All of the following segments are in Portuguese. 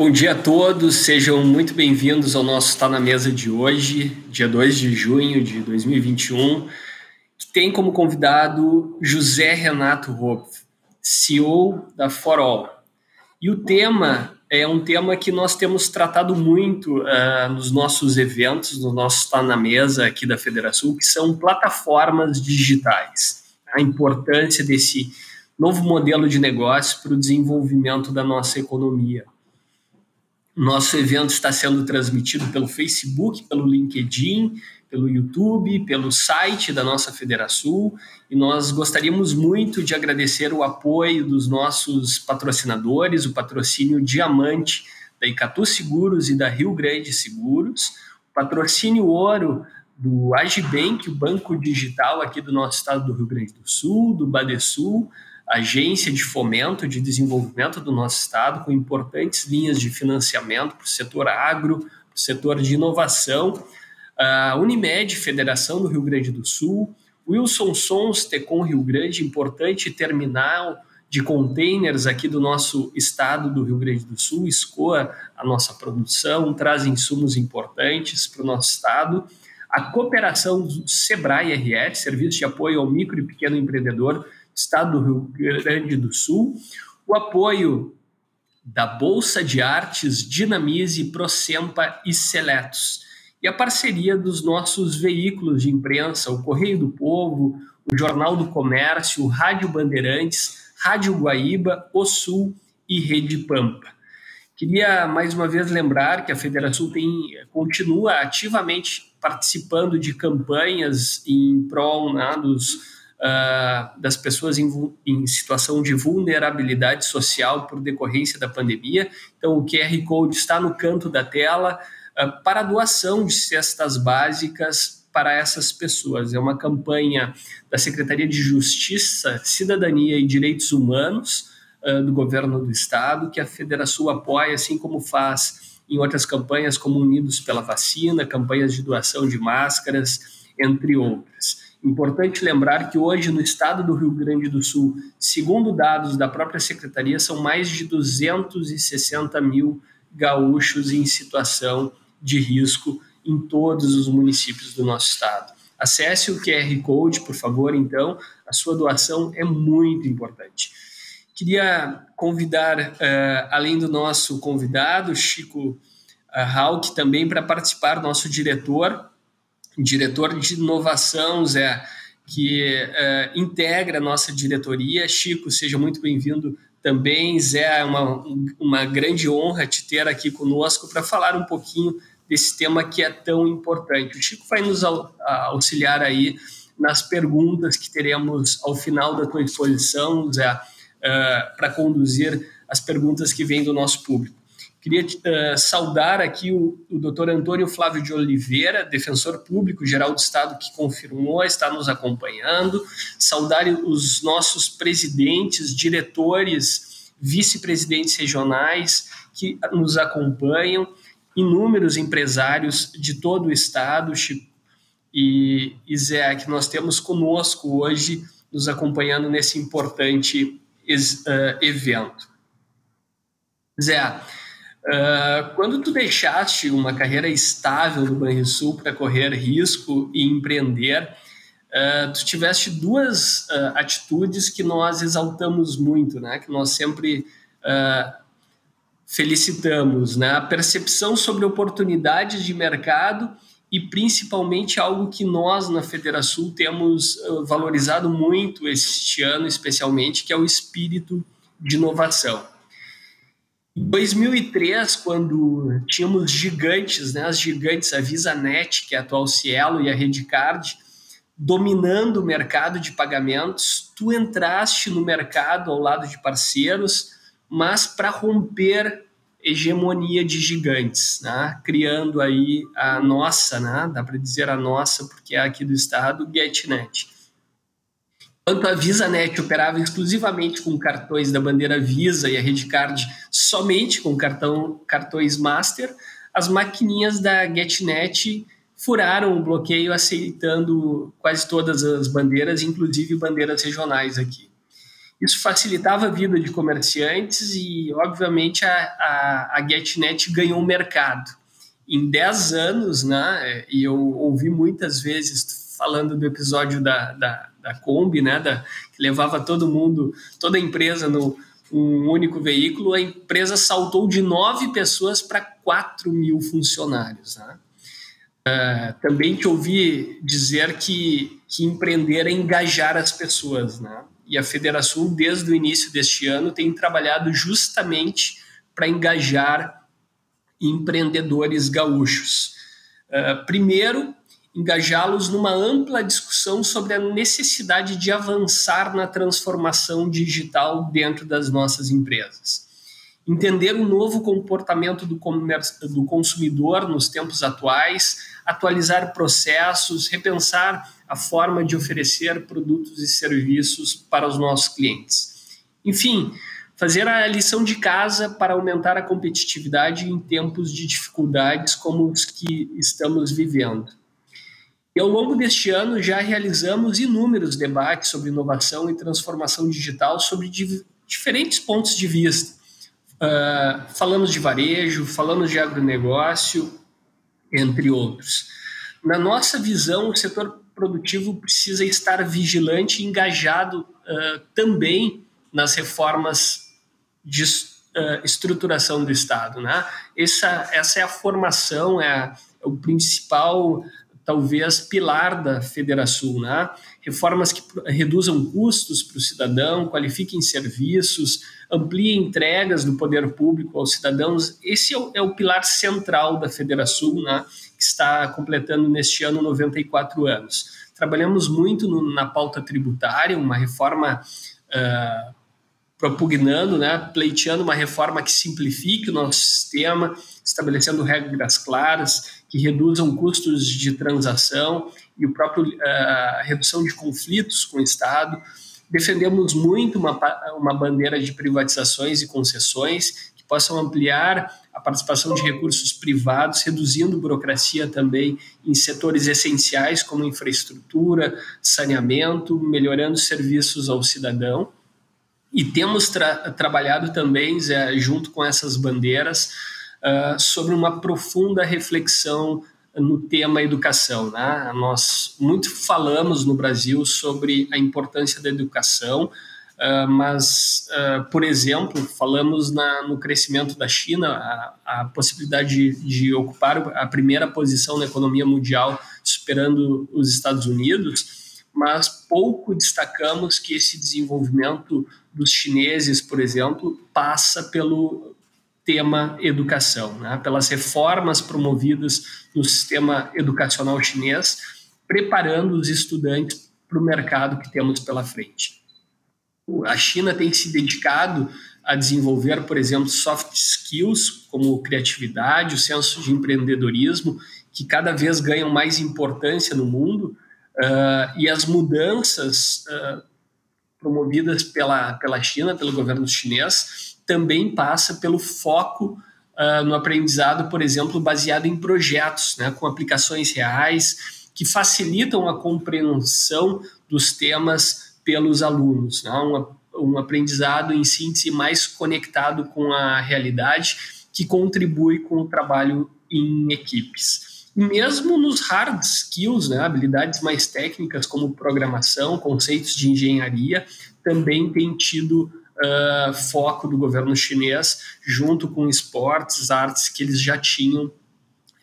Bom dia a todos, sejam muito bem-vindos ao nosso Está na Mesa de hoje, dia 2 de junho de 2021, que tem como convidado José Renato Hopf, CEO da For All. E o tema é um tema que nós temos tratado muito uh, nos nossos eventos, no nosso Está na Mesa aqui da Federação, que são plataformas digitais. A importância desse novo modelo de negócio para o desenvolvimento da nossa economia. Nosso evento está sendo transmitido pelo Facebook, pelo LinkedIn, pelo YouTube, pelo site da nossa Federação. E nós gostaríamos muito de agradecer o apoio dos nossos patrocinadores, o patrocínio Diamante da Icatu Seguros e da Rio Grande Seguros, o patrocínio Ouro do Agibank, o banco digital aqui do nosso estado do Rio Grande do Sul, do Badesul, agência de fomento de desenvolvimento do nosso estado, com importantes linhas de financiamento para o setor agro, para o setor de inovação. A Unimed, Federação do Rio Grande do Sul, Wilson Sons, Tecom Rio Grande, importante terminal de containers aqui do nosso estado do Rio Grande do Sul, escoa a nossa produção, traz insumos importantes para o nosso estado. A cooperação do Sebrae RS, Serviço de Apoio ao Micro e Pequeno Empreendedor, Estado do Rio Grande do Sul, o apoio da Bolsa de Artes Dinamize, Procempa e Seletos, e a parceria dos nossos veículos de imprensa, o Correio do Povo, o Jornal do Comércio, o Rádio Bandeirantes, Rádio Guaíba, O Sul e Rede Pampa. Queria mais uma vez lembrar que a Federação tem, continua ativamente participando de campanhas em prol né, dos uh, das pessoas em, em, situação de vulnerabilidade social por decorrência da pandemia. Então, o QR Code está no canto da tela uh, para doação de cestas básicas para essas pessoas. É uma campanha da Secretaria de Justiça, Cidadania e Direitos Humanos uh, do governo do estado, que a Federação apoia, assim como faz em outras campanhas, como Unidos pela Vacina, campanhas de doação de máscaras, entre outras. Importante lembrar que hoje no estado do Rio Grande do Sul, segundo dados da própria secretaria, são mais de 260 mil gaúchos em situação de risco em todos os municípios do nosso estado. Acesse o QR Code, por favor, então, a sua doação é muito importante. Queria convidar, uh, além do nosso convidado, Chico uh, Hauck, também para participar, nosso diretor, diretor de inovação, Zé, que uh, integra a nossa diretoria. Chico, seja muito bem-vindo também. Zé, é uma, uma grande honra te ter aqui conosco para falar um pouquinho desse tema que é tão importante. O Chico vai nos auxiliar aí nas perguntas que teremos ao final da tua exposição, Zé, uh, para conduzir as perguntas que vêm do nosso público. Queria uh, saudar aqui o, o doutor Antônio Flávio de Oliveira, defensor público geral do Estado, que confirmou, está nos acompanhando. Saudar os nossos presidentes, diretores, vice-presidentes regionais que nos acompanham, inúmeros empresários de todo o Estado, e, e Zé, que nós temos conosco hoje, nos acompanhando nesse importante uh, evento. Zé, Uh, quando tu deixaste uma carreira estável no Banrisul para correr risco e empreender, uh, tu tiveste duas uh, atitudes que nós exaltamos muito, né? Que nós sempre felicitamos, né? A percepção sobre oportunidades de mercado e principalmente algo que nós na Federação temos valorizado muito este ano, especialmente, que é o espírito de inovação. Em 2003, quando tínhamos gigantes, né, as gigantes, a VisaNet, que é a atual Cielo, e a Redcard, dominando o mercado de pagamentos, tu entraste no mercado ao lado de parceiros, mas para romper hegemonia de gigantes, né? criando aí a nossa, né? dá para dizer a nossa, porque é aqui do estado, GetNet. Enquanto a VisaNet operava exclusivamente com cartões da bandeira Visa e a Redcard somente com cartão, cartões Master, as maquininhas da GetNet furaram o bloqueio aceitando quase todas as bandeiras, inclusive bandeiras regionais aqui. Isso facilitava a vida de comerciantes e, obviamente, a, a, a GetNet ganhou mercado. Em 10 anos, né, e eu ouvi muitas vezes falando do episódio da, da, da Kombi, né, da, que levava todo mundo, toda a empresa no um único veículo, a empresa saltou de 9 pessoas para 4 mil funcionários. Né? Uh, também te ouvi dizer que, que empreender é engajar as pessoas, né? E a Federação, desde o início deste ano, tem trabalhado justamente para engajar empreendedores gaúchos. Uh, primeiro, engajá-los numa ampla discussão sobre a necessidade de avançar na transformação digital dentro das nossas empresas entender o novo comportamento do, do consumidor nos tempos atuais, atualizar processos, repensar a forma de oferecer produtos e serviços para os nossos clientes. Enfim, fazer a lição de casa para aumentar a competitividade em tempos de dificuldades como os que estamos vivendo. Ao longo deste ano já realizamos inúmeros debates sobre inovação e transformação digital sobre diferentes pontos de vista Uh, falamos de varejo, falamos de agronegócio, entre outros. Na nossa visão, o setor produtivo precisa estar vigilante e engajado uh, também nas reformas de uh, estruturação do Estado. Né? Essa, essa é a formação, é, a, é o principal, talvez, pilar da Federação. Né? Reformas que reduzam custos para o cidadão, qualifiquem serviços, amplie entregas do poder público aos cidadãos. Esse é o, é o pilar central da Federação, né, que está completando neste ano 94 anos. Trabalhamos muito no, na pauta tributária, uma reforma uh, propugnando, né, pleiteando uma reforma que simplifique o nosso sistema, estabelecendo regras claras, que reduzam custos de transação e o próprio uh, redução de conflitos com o Estado defendemos muito uma, uma bandeira de privatizações e concessões que possam ampliar a participação de recursos privados, reduzindo burocracia também em setores essenciais como infraestrutura, saneamento, melhorando serviços ao cidadão. E temos tra trabalhado também, Zé, junto com essas bandeiras, uh, sobre uma profunda reflexão no tema educação. Né? Nós muito falamos no Brasil sobre a importância da educação, uh, mas, uh, por exemplo, falamos na, no crescimento da China, a, a possibilidade de, de, ocupar a primeira posição na economia mundial, superando os Estados Unidos, mas pouco destacamos que esse desenvolvimento dos chineses, por exemplo, passa pelo tema educação, né? pelas reformas promovidas no sistema educacional chinês, preparando os estudantes para o mercado que temos pela frente. A China tem se dedicado a desenvolver, por exemplo, soft skills como criatividade, o senso de empreendedorismo, que cada vez ganham mais importância no mundo, uh, e as mudanças uh, promovidas pela, pela China, pelo governo chinês, também passa pelo foco uh, no aprendizado, por exemplo, baseado em projetos, né, com aplicações reais que facilitam a compreensão dos temas pelos alunos. Né, um, um aprendizado, em síntese, mais conectado com a realidade, que contribui com o trabalho em equipes. Mesmo nos hard skills, né, habilidades mais técnicas como programação, conceitos de engenharia, também tem tido uh, foco do governo chinês, junto com esportes, artes que eles já tinham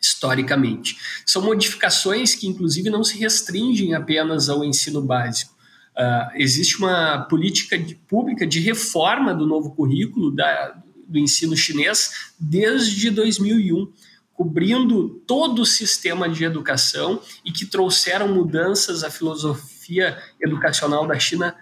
historicamente. São modificações que, inclusive, não se restringem apenas ao ensino básico. Uh, existe uma política de, pública de reforma do novo currículo da, do ensino chinês desde 2001, cobrindo todo o sistema de educação e que trouxeram mudanças à filosofia educacional da China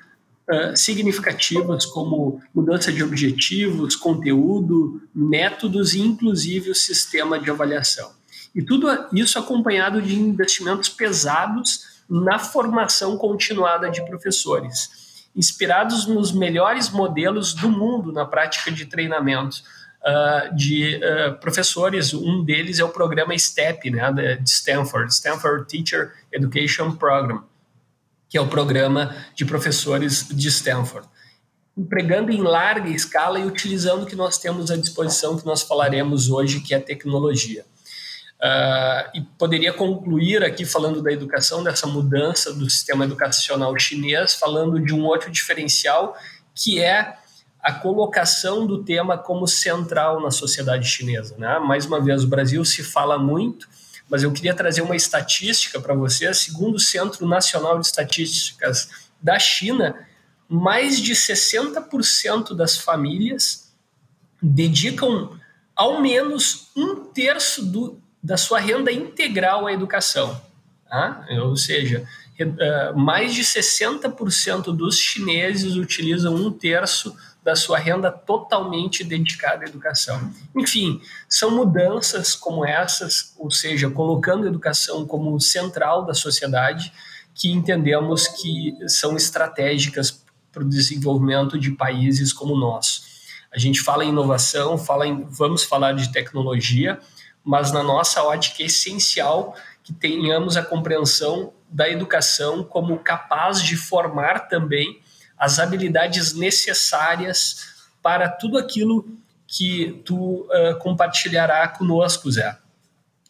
uh, significativas como mudança de objetivos, conteúdo, métodos e inclusive o sistema de avaliação. E tudo isso acompanhado de investimentos pesados na formação continuada de professores, inspirados nos melhores modelos do mundo na prática de treinamento uh, de uh, professores. Um deles é o programa STEP, né, de Stanford, Stanford Teacher Education Program que é o programa de professores de Stanford. empregando em larga escala e utilizando o que nós temos à disposição, que nós falaremos hoje, que é a tecnologia. Uh, e poderia concluir aqui falando da educação, dessa mudança do sistema educacional chinês, falando de um outro diferencial, que é a colocação do tema como central na sociedade chinesa. Né? Mais uma vez, o Brasil se fala muito, mas eu queria trazer uma estatística para você. Segundo o Centro Nacional de Estatísticas da China, mais de 60% das famílias dedicam ao menos um terço do, da sua renda integral à educação. Tá? Ou seja, eh, mais de 60% dos chineses utilizam um terço da sua renda totalmente dedicada à educação. Enfim, são mudanças como essas, ou seja, colocando a educação como central da sociedade, que entendemos que são estratégicas para o desenvolvimento de países como o nosso. A gente fala em inovação, fala em, vamos falar de tecnologia, mas na nossa ótica é essencial que tenhamos a compreensão da educação como capaz de formar também as habilidades necessárias para tudo aquilo que tu uh, compartilhará conosco, Zé.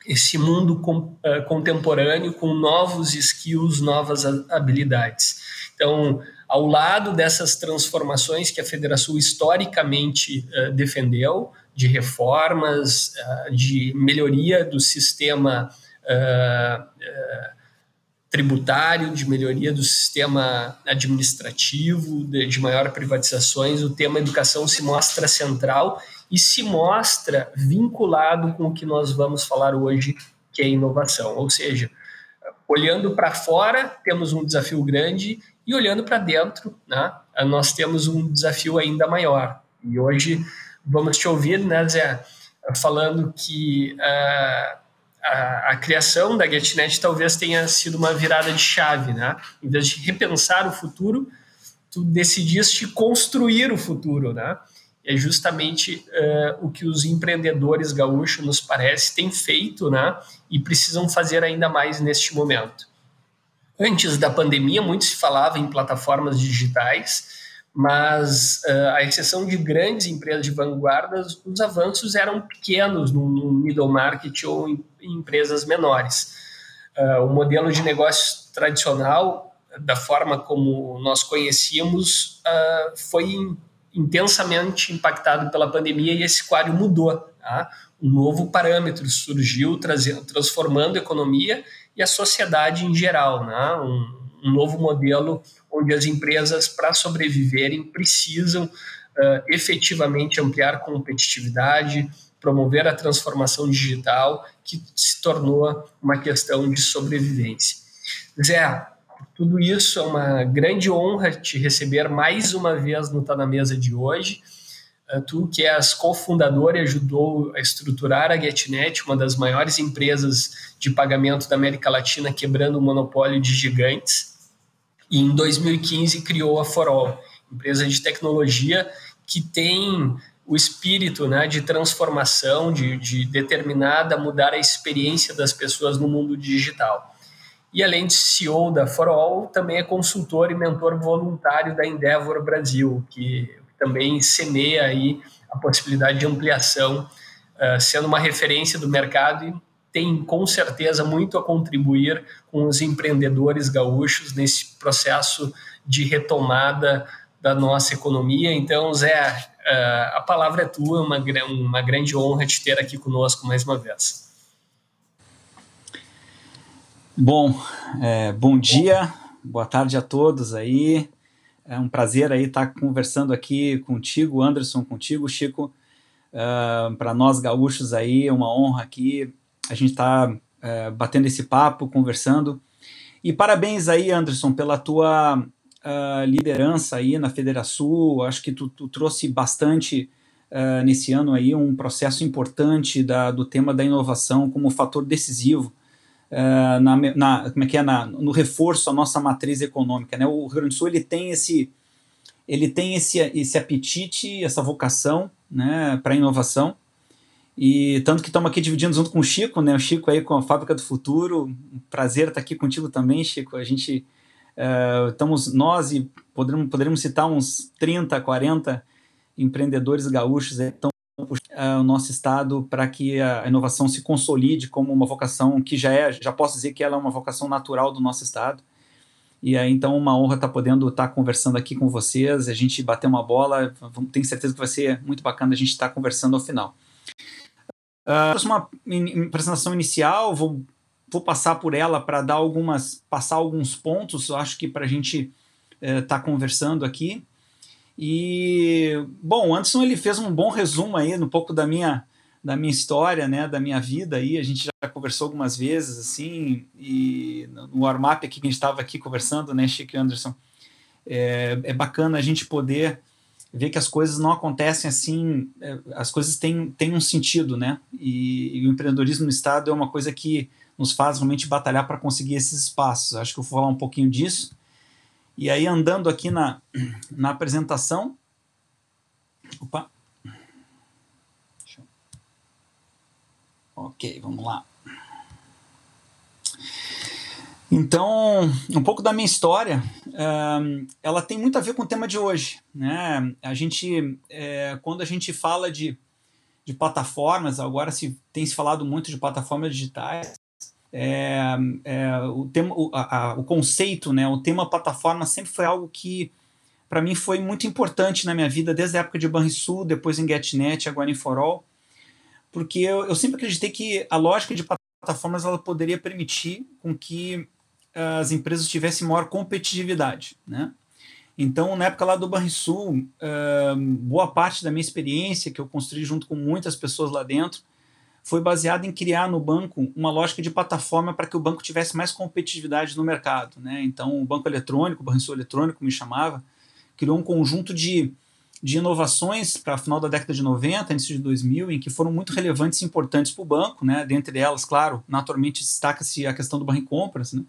Esse mundo com, uh, contemporâneo com novos skills, novas habilidades. Então, ao lado dessas transformações que a Federação historicamente uh, defendeu, de reformas, de melhoria do sistema tributário, de melhoria do sistema administrativo, de, de maior privatizações, o tema educação se mostra central e se mostra vinculado com o que nós vamos falar hoje, que é inovação. Ou seja, olhando para fora, temos um desafio grande e olhando para dentro, né, nós temos um desafio ainda maior. E hoje vamos te ouvir, né, Zé, falando que uh, a, criação da GetNet talvez tenha sido uma virada de chave, né? Em vez de repensar o futuro, tu decidiste construir o futuro, né? É justamente uh, o que os empreendedores gaúchos, nos parece, têm feito, né? E precisam fazer ainda mais neste momento. Antes da pandemia, muito se falava em plataformas digitais, mas uh, à exceção de grandes empresas de vanguarda, os avanços eram pequenos no, no middle market ou em, em empresas menores. Uh, o modelo de negócio tradicional, da forma como nós conhecíamos, uh, foi in, intensamente impactado pela pandemia e esse quadro mudou. Tá? Um novo parâmetro surgiu, trazendo, transformando a economia e a sociedade em geral. Né? Um, um novo modelo onde as empresas, para sobreviverem, precisam uh, efetivamente ampliar competitividade, promover a transformação digital, que se tornou uma questão de sobrevivência. Zé, tudo isso é uma grande honra te receber mais uma vez no Tá na Mesa de hoje. Uh, tu, que és cofundador e ajudou a estruturar a GetNet, uma das maiores empresas de pagamento da América Latina, quebrando o monopólio de gigantes e em 2015 criou a Forol, empresa de tecnologia que tem o espírito né, de transformação, de, de determinada mudar a experiência das pessoas no mundo digital. E além de CEO da Forol, também é consultor e mentor voluntário da Endeavor Brasil, que também semeia aí a possibilidade de ampliação, uh, sendo uma referência do mercado e tem com certeza muito a contribuir com os empreendedores gaúchos nesse processo de retomada da nossa economia. Então, Zé, eh, a palavra é tua, uma, uma grande honra te ter aqui conosco mais uma vez. Bom, é, bom dia, boa tarde a todos aí. É um prazer aí estar conversando aqui contigo, Anderson, contigo, Chico. Uh, Para nós gaúchos aí, é uma honra aqui a gente está é, batendo esse papo, conversando. E parabéns aí, Anderson, pela tua uh, liderança aí na Federação. Acho que tu, tu trouxe bastante uh, nesse ano aí um processo importante da, do tema da inovação como fator decisivo uh, na, na, como é que é, na, no reforço à nossa matriz econômica. Né? O Rio Grande do Sul ele tem esse ele tem esse, esse apetite, essa vocação né, para inovação. E tanto que estamos aqui dividindo junto com o Chico, né? O Chico aí com a Fábrica do Futuro. Um prazer estar aqui contigo também, Chico. A gente Uh, estamos nós e poderemos, poderemos citar uns 30, 40 empreendedores gaúchos que estão uh, o nosso estado para que a inovação se consolide como uma vocação que já é, já posso dizer que ela é uma vocação natural do nosso estado. E aí, então, uma honra estar podendo estar conversando aqui com vocês, a gente bater uma bola, tenho certeza que vai ser muito bacana a gente estar conversando ao final. Uh, uma apresentação inicial, vou, vou passar por ela para dar algumas, passar alguns pontos, acho que para a gente estar uh, tá conversando aqui. E, bom, o Anderson ele fez um bom resumo aí, um pouco da minha, da minha história, né, da minha vida aí, a gente já conversou algumas vezes, assim, e no warm-up aqui que a gente estava aqui conversando, né, Chico Anderson, é, é bacana a gente poder ver que as coisas não acontecem assim, é, as coisas têm, têm um sentido, né? E, e, o empreendedorismo no Estado é uma coisa que nos faz realmente batalhar para conseguir esses espaços. Acho que eu vou falar um pouquinho disso. E aí, andando aqui na, na apresentação. Opa! Ok, vamos lá. Então, um pouco da minha história, uh, ela tem muito a ver com o tema de hoje. Né? A gente, é, quando a gente fala de, de plataformas, agora se tem se falado muito de plataformas digitais, é, é, o, tema, o, a, o conceito, né, o tema plataforma sempre foi algo que, para mim, foi muito importante na minha vida, desde a época de Banrisul, depois em GetNet, agora em Forall, porque eu, eu sempre acreditei que a lógica de plataformas ela poderia permitir com que as empresas tivessem maior competitividade, né? Então, na época lá do Banrisul, uh, boa parte da minha experiência que eu construí junto com muitas pessoas lá dentro foi baseada em criar no banco uma lógica de plataforma para que o banco tivesse mais competitividade no mercado, né? Então, o banco eletrônico, o Banrisul eletrônico me chamava, criou um conjunto de, de inovações para final da década de 90, início de 2000, em que foram muito relevantes e importantes para o banco, né? Dentre elas, claro, naturalmente destaca-se a questão do Barra Compras, né?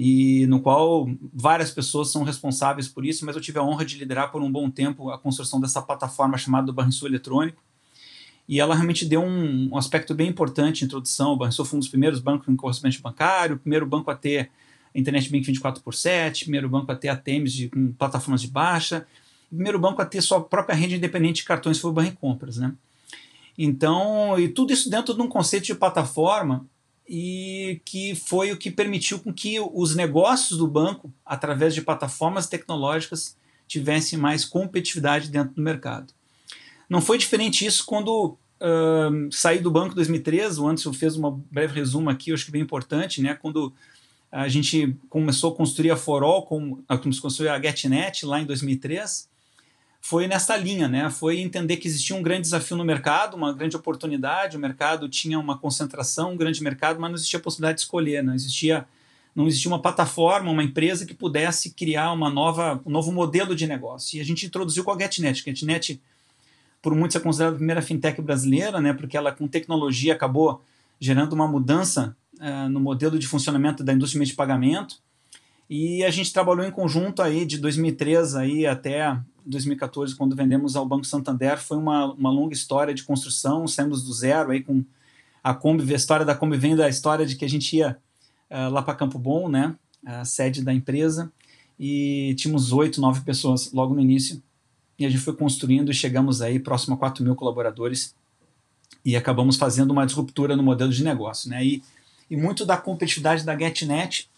E no qual várias pessoas são responsáveis por isso, mas eu tive a honra de liderar por um bom tempo a construção dessa plataforma chamada Banrisul Eletrônico, e ela realmente deu um, um aspecto bem importante, introdução, o Banrisul foi um dos primeiros bancos em correspondente bancário, o primeiro banco a ter Internet Bank 24 por 7, primeiro banco a ter ATMs de, com plataformas de baixa, primeiro banco a ter sua própria rede independente de cartões foi o Banco Compras, né? Então, e tudo isso dentro de um conceito de plataforma e que foi o que permitiu com que os negócios do banco, através de plataformas tecnológicas, tivessem mais competitividade dentro do mercado. Não foi diferente isso quando uh, saí do banco em 2013, o Anderson fez um breve resumo aqui, eu acho que bem importante, né? quando a gente começou a construir a Forol, com, a, construir a GetNet lá em 2003, foi nessa linha, né? Foi entender que existia um grande desafio no mercado, uma grande oportunidade, o mercado tinha uma concentração, um grande mercado, mas não existia possibilidade de escolher, não existia não existia uma plataforma, uma empresa que pudesse criar uma nova, um novo modelo de negócio. E a gente introduziu com a GetNet. GetNet, por muitos, é considerada a primeira fintech brasileira, né? Porque ela, com tecnologia, acabou gerando uma mudança uh, no modelo de funcionamento da indústria de pagamento. E a gente trabalhou em conjunto aí de 2003 aí até 2014, quando vendemos ao Banco Santander, foi uma, uma longa história de construção, saímos do zero aí com a Kombi, a história da Kombi vem da história de que a gente ia uh, lá para Campo Bom, né, a sede da empresa, e tínhamos oito, nove pessoas logo no início, e a gente foi construindo e chegamos aí próximo a 4 mil colaboradores e acabamos fazendo uma disruptura no modelo de negócio, né, e, e muito da competitividade da GetNet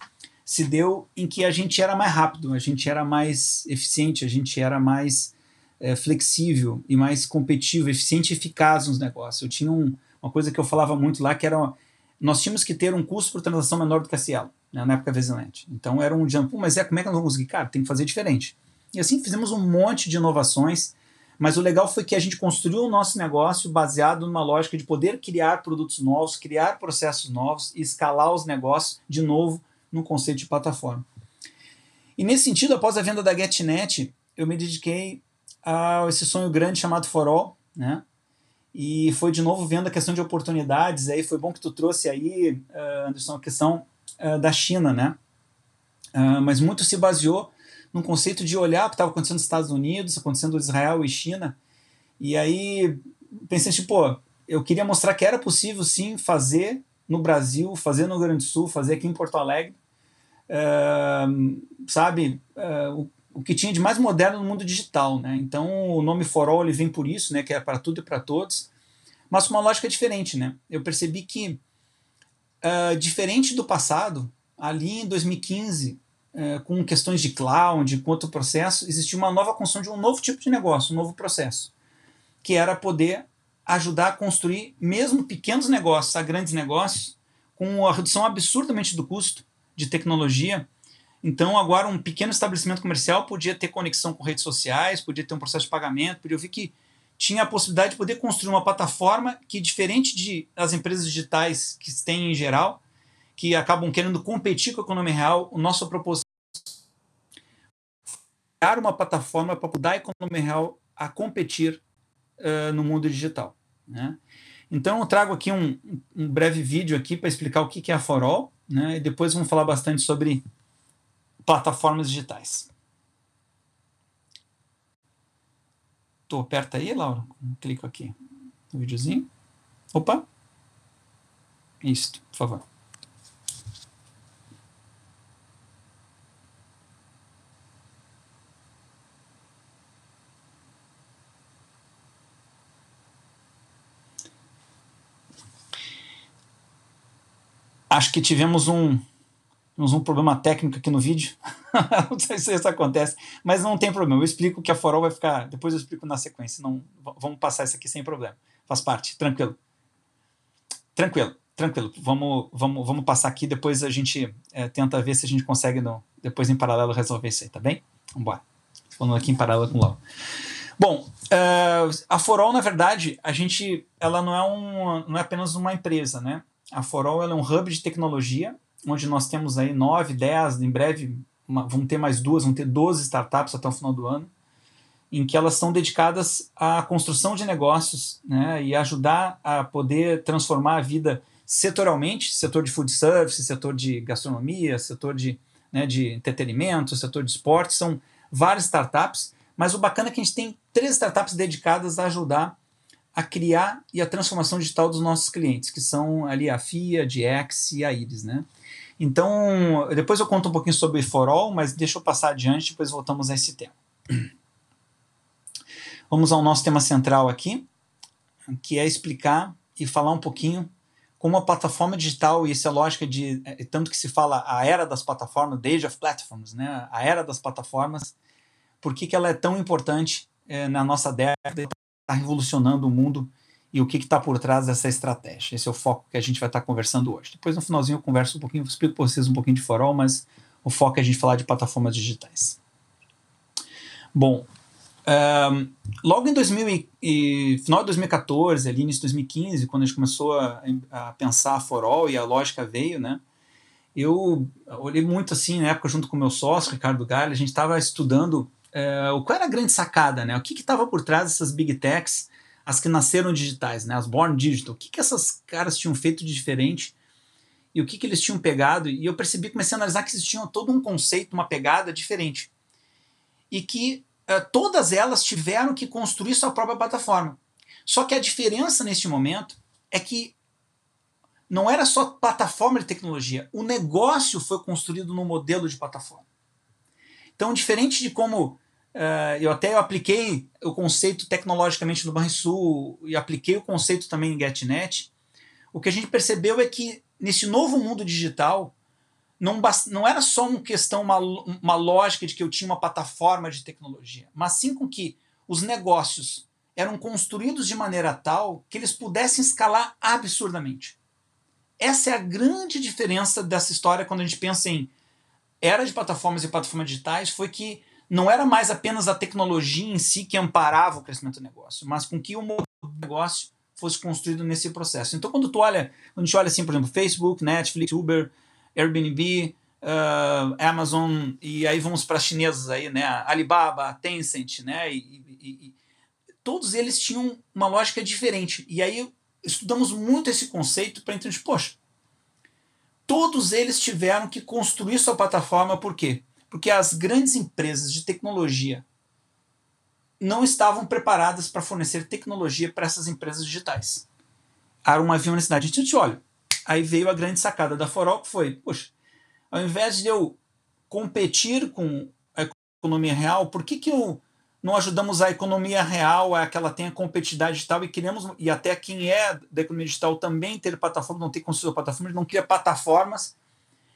se deu em que a gente era mais rápido, a gente era mais eficiente, a gente era mais é, flexível e mais competitivo, eficiente e eficaz nos negócios. Eu tinha um, uma coisa que eu falava muito lá que era nós tínhamos que ter um custo por transação menor do que a Cielo, né, na época Vesilente. Então era um jump, mas é como é que nós vamos conseguir? Cara, tem que fazer diferente. E assim fizemos um monte de inovações, mas o legal foi que a gente construiu o nosso negócio baseado numa lógica de poder criar produtos novos, criar processos novos e escalar os negócios de novo no conceito de plataforma. E nesse sentido, após a venda da GetNet, eu me dediquei a esse sonho grande chamado For All, né? E foi de novo vendo a questão de oportunidades. Aí foi bom que tu trouxe aí, uh, Anderson, a questão uh, da China, né? Uh, mas muito se baseou num conceito de olhar o que estava acontecendo nos Estados Unidos, acontecendo em Israel e China. E aí pensei, tipo, pô, eu queria mostrar que era possível sim fazer no Brasil, fazer no Rio Grande do Sul, fazer aqui em Porto Alegre, sabe, uh, o, o, que tinha de mais moderno no mundo digital. Né? Então o nome For All ele vem por isso, né, que é para tudo e para todos, mas com uma lógica diferente. Né? Eu percebi que, uh, diferente do passado, ali em 2015, com questões de cloud, com outro processo, existia uma nova construção de um novo tipo de negócio, um novo processo, que era poder ajudar a construir mesmo pequenos negócios a grandes negócios com uma redução absurdamente do custo de tecnologia. Então, agora, um pequeno estabelecimento comercial podia ter conexão com redes sociais, podia ter um processo de pagamento, podia ver que tinha a possibilidade de poder construir uma plataforma que, diferente de as empresas digitais que têm em geral, que acabam querendo competir com a economia real, o nosso proposição é criar uma plataforma para ajudar a economia real a competir uh, no mundo digital. Né? Então eu trago aqui um, um breve vídeo aqui para explicar o que é a Forol, né? E depois vamos falar bastante sobre plataformas digitais. Tô perto aí, Laura? Clico aqui no videozinho. Opa! Isso, por favor. Acho que tivemos um, tivemos um problema técnico aqui no vídeo. não sei se isso acontece, mas não tem problema. Eu explico que a Forol vai ficar. Depois eu explico na sequência. Não, vamos passar isso aqui sem problema. Faz parte, tranquilo. Tranquilo, tranquilo. Vamos, vamos, vamos passar aqui. Depois a gente é, tenta ver se a gente consegue, no, depois em paralelo, resolver isso aí, tá bem? Vamos embora. Falando aqui em paralelo com o Lau. Bom, uh, a Forol, na verdade, a gente, ela não é, um, não é apenas uma empresa, né? A Forol é um hub de tecnologia, onde nós temos aí 9, 10, em breve uma, vão ter mais duas, vão ter 12 startups até o final do ano, em que elas são dedicadas à construção de negócios né, e ajudar a poder transformar a vida setorialmente, setor de food service, setor de gastronomia, setor de, né, de entretenimento, setor de esporte, são várias startups, mas o bacana é que a gente tem três startups dedicadas a ajudar a criar e a transformação digital dos nossos clientes, que são ali a FIA, a DX e a Iris, né? Então, depois eu conto um pouquinho sobre For mas deixa eu passar adiante, depois voltamos a esse tema. Vamos ao nosso tema central aqui, que é explicar e falar um pouquinho como a plataforma digital e essa lógica de é, tanto que se fala a era das plataformas, the age of platforms, né? A era das plataformas, por que, que ela é tão importante é, na nossa década está revolucionando o mundo e o que está por trás dessa estratégia. Esse é o foco que a gente vai estar tá conversando hoje. Depois, no finalzinho, eu converso um pouquinho, explico para vocês um pouquinho de forol, mas o foco é a gente falar de plataformas digitais. Bom, um, logo em 2000 e, final de 2014, ali início de 2015, quando a gente começou a, a pensar a forol e a lógica veio, né? Eu olhei muito assim, na época, junto com meu sócio, Ricardo Galho, a gente estava estudando é, qual era a grande sacada, né? O que estava por trás dessas big techs, as que nasceram digitais, né? As born digital. O que, que essas caras tinham feito de diferente e o que, que eles tinham pegado? E eu percebi, comecei a analisar que eles tinham todo um conceito, uma pegada diferente. E que é, todas elas tiveram que construir sua própria plataforma. Só que a diferença neste momento é que não era só plataforma de tecnologia, o negócio foi construído no modelo de plataforma. Então, diferente de como uh, eu até apliquei o conceito tecnologicamente no Banrisul e apliquei o conceito também em GetNet, o que a gente percebeu é que nesse novo mundo digital não, não era só uma questão, uma, uma lógica de que eu tinha uma plataforma de tecnologia, mas sim com que os negócios eram construídos de maneira tal que eles pudessem escalar absurdamente. Essa é a grande diferença dessa história quando a gente pensa em era de plataformas e plataformas digitais foi que não era mais apenas a tecnologia em si que amparava o crescimento do negócio, mas com que o negócio fosse construído nesse processo. Então, quando tu olha, quando a gente olha assim, por exemplo, Facebook, Netflix, Uber, Airbnb, uh, Amazon, e aí vamos para as chinesas aí, né? Alibaba, Tencent, né? E, e, e, todos eles tinham uma lógica diferente. E aí estudamos muito esse conceito para entender, poxa, todos eles tiveram que construir sua plataforma, por quê? Porque as grandes empresas de tecnologia não estavam preparadas para fornecer tecnologia para essas empresas digitais. Era uma havia uma necessidade. A gente olha, aí veio a grande sacada da Forol, que foi, poxa, ao invés de eu competir com a economia real, por que, que eu não ajudamos a economia real a que ela tenha competitividade digital e queremos, e até quem é da economia digital também ter plataforma, não ter construído plataformas, não cria plataformas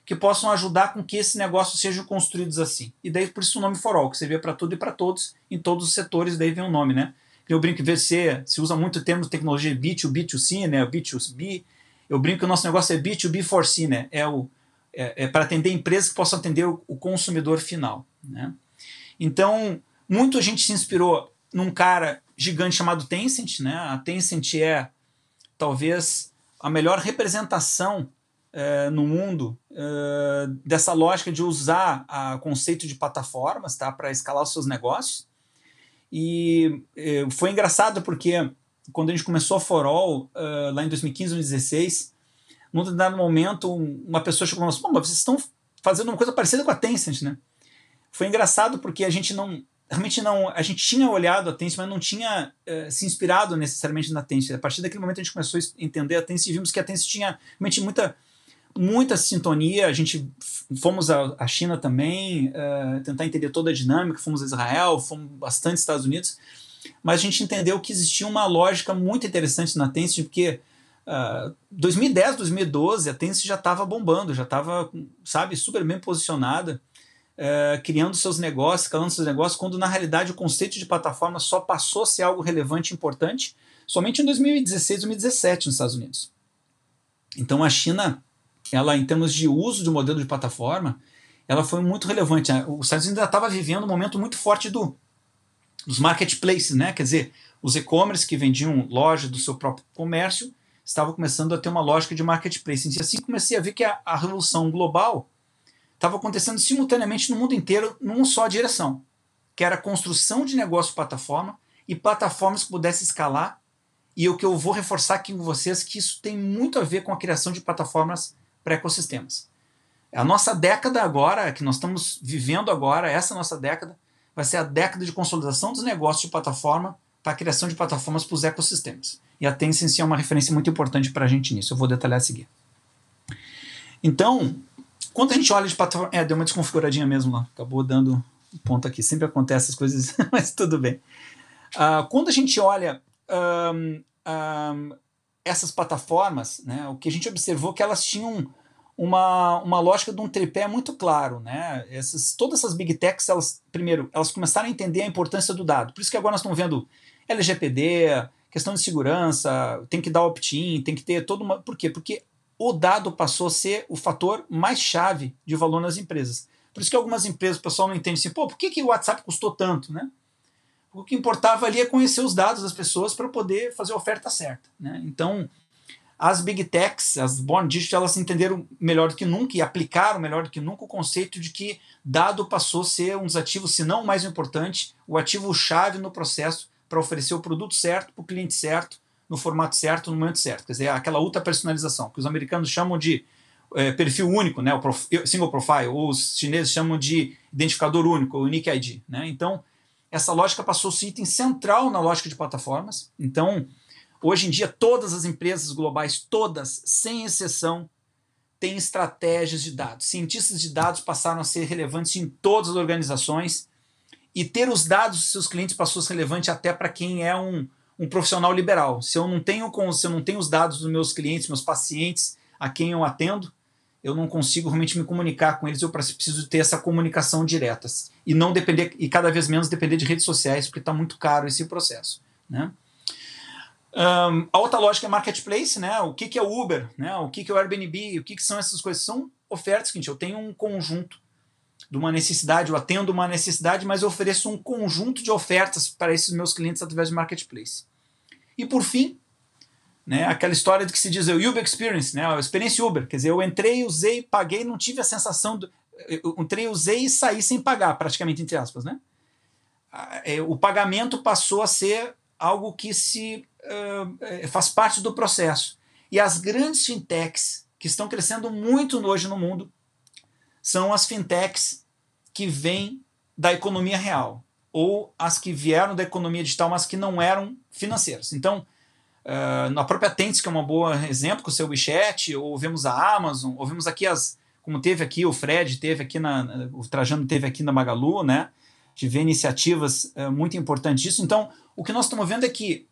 que possam ajudar com que esse negócio sejam construídos assim. E daí por isso o nome For All, que servia para tudo e para todos, em todos os setores, daí vem o nome, né? Eu brinco que VC, se usa muito o termo de tecnologia B2, B2C, né? B2B. Eu brinco que o nosso negócio é B2B4C, né? É, o, é, é para atender empresas que possam atender o, o consumidor final, né? Então, muito a gente se inspirou num cara gigante chamado Tencent, né? A Tencent é talvez a melhor representação é, no mundo é, dessa lógica de usar o conceito de plataformas tá, para escalar os seus negócios. E é, foi engraçado porque quando a gente começou a For All, lá em 2015, 2016, num determinado momento, uma pessoa chegou e falou: mas vocês estão fazendo uma coisa parecida com a Tencent, né? Foi engraçado porque a gente não realmente não. A gente tinha olhado a Tencent, mas não tinha se inspirado necessariamente na Tencent. A partir daquele momento a gente começou a entender a Tencent e vimos que a Tencent tinha realmente muita muita sintonia. A gente fomos à China também, uh, tentar entender toda a dinâmica, fomos a Israel, fomos bastante Estados Unidos, mas a gente entendeu que existia uma lógica muito interessante na Tencent, porque uh, 2010, 2012, a Tencent já estava bombando, já estava, sabe, super bem posicionada. Uh, criando seus negócios, escalando seus negócios, quando na realidade o conceito de plataforma só passou a ser algo relevante e importante somente em 2016, 2017 nos Estados Unidos. Então a China ela em termos de uso de modelo de plataforma, ela foi muito relevante. Os Estados Unidos ainda estava vivendo um momento muito forte do, dos marketplaces, né? Quer dizer, os e-commerce que vendiam loja do seu próprio comércio estavam começando a ter uma lógica de marketplace. E assim comecei a ver que a, a revolução global estava acontecendo simultaneamente no mundo inteiro, numa só direção, que era a construção de negócio plataforma e plataformas que pudessem escalar. E o que eu vou reforçar aqui com vocês é que isso tem muito a ver com a criação de plataformas para ecossistemas. A nossa década agora, que nós estamos vivendo agora, essa nossa década, vai ser a década de consolidação dos negócios de plataforma para a criação de plataformas para os ecossistemas. E a Tencent é uma referência muito importante para a gente nisso. Eu vou detalhar a seguir. Então, quando a gente olha de plataforma. É, deu uma desconfiguradinha mesmo lá. Acabou dando ponto aqui. Sempre acontece essas coisas, mas tudo bem. Uh, quando a gente olha um, um, essas plataformas, né, o que a gente observou é que elas tinham uma, uma lógica de um tripé muito claro. Né? Essas, todas essas big techs, elas, primeiro, elas começaram a entender a importância do dado. Por isso que agora nós estamos vendo LGPD, questão de segurança, tem que dar opt-in, tem que ter toda uma. Por quê? Porque o dado passou a ser o fator mais chave de valor nas empresas. Por isso que algumas empresas, o pessoal não entende assim, pô, por que, que o WhatsApp custou tanto, né? O que importava ali é conhecer os dados das pessoas para poder fazer a oferta certa. Né? Então, as big techs, as born digital, elas entenderam melhor do que nunca e aplicaram melhor do que nunca o conceito de que dado passou a ser um dos ativos, se não o mais importante, o ativo-chave no processo para oferecer o produto certo para o cliente certo, no formato certo, no momento certo. Quer dizer, aquela ultra personalização, que os americanos chamam de é, perfil único, né, o prof, single profile, ou os chineses chamam de identificador único, o unique ID. Né? Então, essa lógica passou a ser item central na lógica de plataformas. Então, hoje em dia, todas as empresas globais, todas, sem exceção, têm estratégias de dados. Cientistas de dados passaram a ser relevantes em todas as organizações e ter os dados dos seus clientes passou a ser relevante até para quem é um, um profissional liberal. Se eu não tenho se eu não tenho os dados dos meus clientes, meus pacientes, a quem eu atendo, eu não consigo realmente me comunicar com eles, eu preciso ter essa comunicação direta e não depender e cada vez menos depender de redes sociais, porque está muito caro esse processo, né? Um, a outra lógica é marketplace, né? O que, que é o Uber, né? O que, que é o Airbnb, o que, que são essas coisas? São ofertas que eu tenho um conjunto de uma necessidade, eu atendo uma necessidade, mas ofereço um conjunto de ofertas para esses meus clientes através de marketplace. E por fim, né? Aquela história do que se diz o Uber Experience, né? a experiência Uber. Quer dizer, eu entrei, usei, paguei, não tive a sensação. Do, eu entrei, usei e saí sem pagar, praticamente, entre aspas. Né? É, o pagamento passou a ser algo que se uh, faz parte do processo. E as grandes fintechs, que estão crescendo muito hoje no mundo, são as fintechs que vêm da economia real, ou as que vieram da economia digital, mas que não eram financeiras. Então, Na própria Tents, que é um bom exemplo, com o seu WeChat, ou vemos a Amazon, ou vemos aqui as como teve aqui o Fred, teve aqui na, o Trajano teve aqui na Magalu, né? De ver iniciativas uh, muito importantes disso. Então, o que nós estamos vendo é que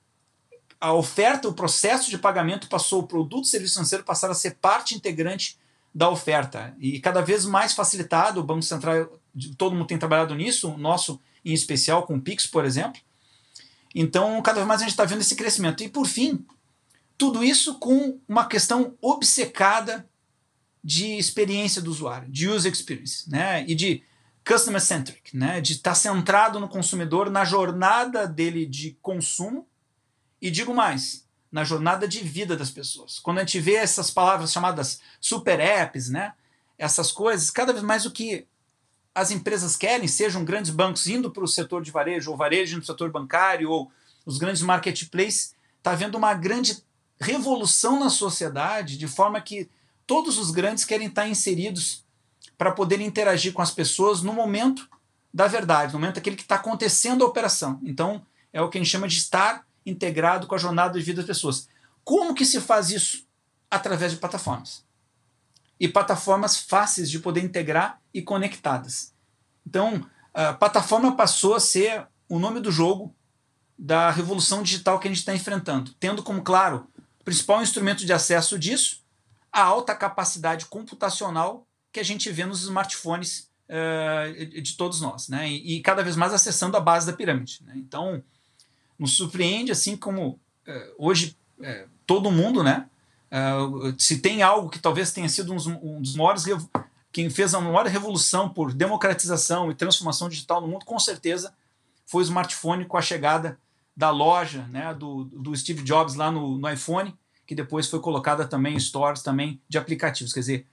a oferta, o processo de pagamento passou, o produto e serviço financeiro passaram a ser parte integrante da oferta e cada vez mais facilitado. O Banco Central, todo mundo tem trabalhado nisso, o nosso em especial com o Pix, por exemplo. Então, cada vez mais a gente está vendo esse crescimento. E por fim, tudo isso com uma questão obcecada de experiência do usuário, de user experience, né? E de customer centric, né? De estar tá centrado no consumidor, na jornada dele de consumo. E digo mais, na jornada de vida das pessoas. Quando a gente vê essas palavras chamadas super apps, né? Essas coisas, cada vez mais o que as empresas querem, sejam grandes bancos indo para o setor de varejo, ou varejo no setor bancário, ou os grandes marketplaces, está havendo uma grande revolução na sociedade, de forma que todos os grandes querem estar inseridos para poder interagir com as pessoas no momento da verdade, no momento aquele que está acontecendo a operação. Então, é o que a gente chama de estar integrado com a jornada de vida das pessoas. Como que se faz isso? Através de plataformas. E plataformas fáceis de poder integrar e conectadas. Então, a plataforma passou a ser o nome do jogo da revolução digital que a gente está enfrentando, tendo como, claro, principal instrumento de acesso disso a alta capacidade computacional que a gente vê nos smartphones uh, de todos nós, né? E, e, cada vez mais acessando a base da pirâmide. Né? Então, nos surpreende, assim como uh, hoje uh, todo mundo, né? Se tem algo que talvez tenha sido um, um dos maiores quem fez a maior revolução por democratização e transformação digital no mundo, com certeza, foi o smartphone com a chegada da loja né, do, do Steve Jobs lá no, no iPhone, que depois foi colocada também em stores também de aplicativos. Quer dizer,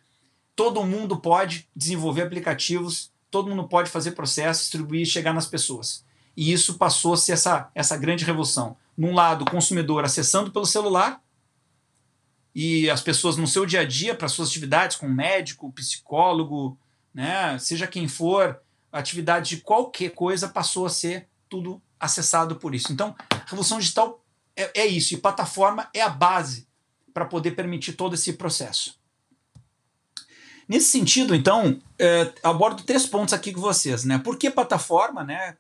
todo mundo pode desenvolver aplicativos, todo mundo pode fazer processos, distribuir e chegar nas pessoas. E isso passou a ser essa, essa grande revolução. Num lado, o consumidor acessando pelo celular, e as pessoas no seu dia a dia, para suas atividades, com médico, psicólogo, né, seja quem for, atividade de qualquer coisa passou a ser tudo acessado por isso. Então, a revolução digital é, é isso, e plataforma é a base para poder permitir todo esse processo. Nesse sentido, então, é, abordo três pontos aqui com vocês. Né? Por que plataforma? Né?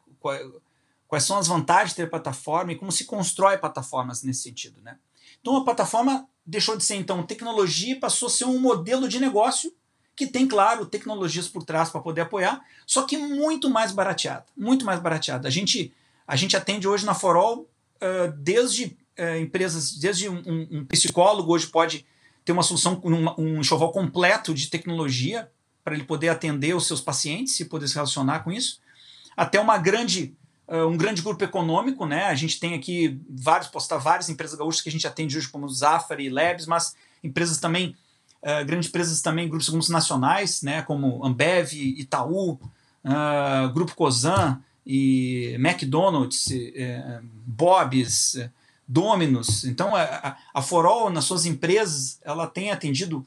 Quais são as vantagens de ter plataforma e como se constrói plataformas nesse sentido? Né? Então, a plataforma deixou de ser, então, tecnologia e passou a ser um modelo de negócio que tem, claro, tecnologias por trás para poder apoiar, só que muito mais barateada. Muito mais barateada. A gente, a gente atende hoje na Forol uh, desde uh, empresas, desde um, um, psicólogo hoje pode ter uma solução com um, um enxoval completo de tecnologia para ele poder atender os seus pacientes e poder se relacionar com isso, até uma grande um grande grupo econômico, né? A gente tem aqui vários, postar várias empresas gaúchas que a gente atende hoje, como Zafari e Labs, mas empresas também, uh, grandes empresas também, grupos, grupos nacionais, né? Como Ambev, Itaú, uh, Grupo Cosan e McDonald's, Bob's, Domino's. Então, a, a Forol, nas suas empresas, ela tem atendido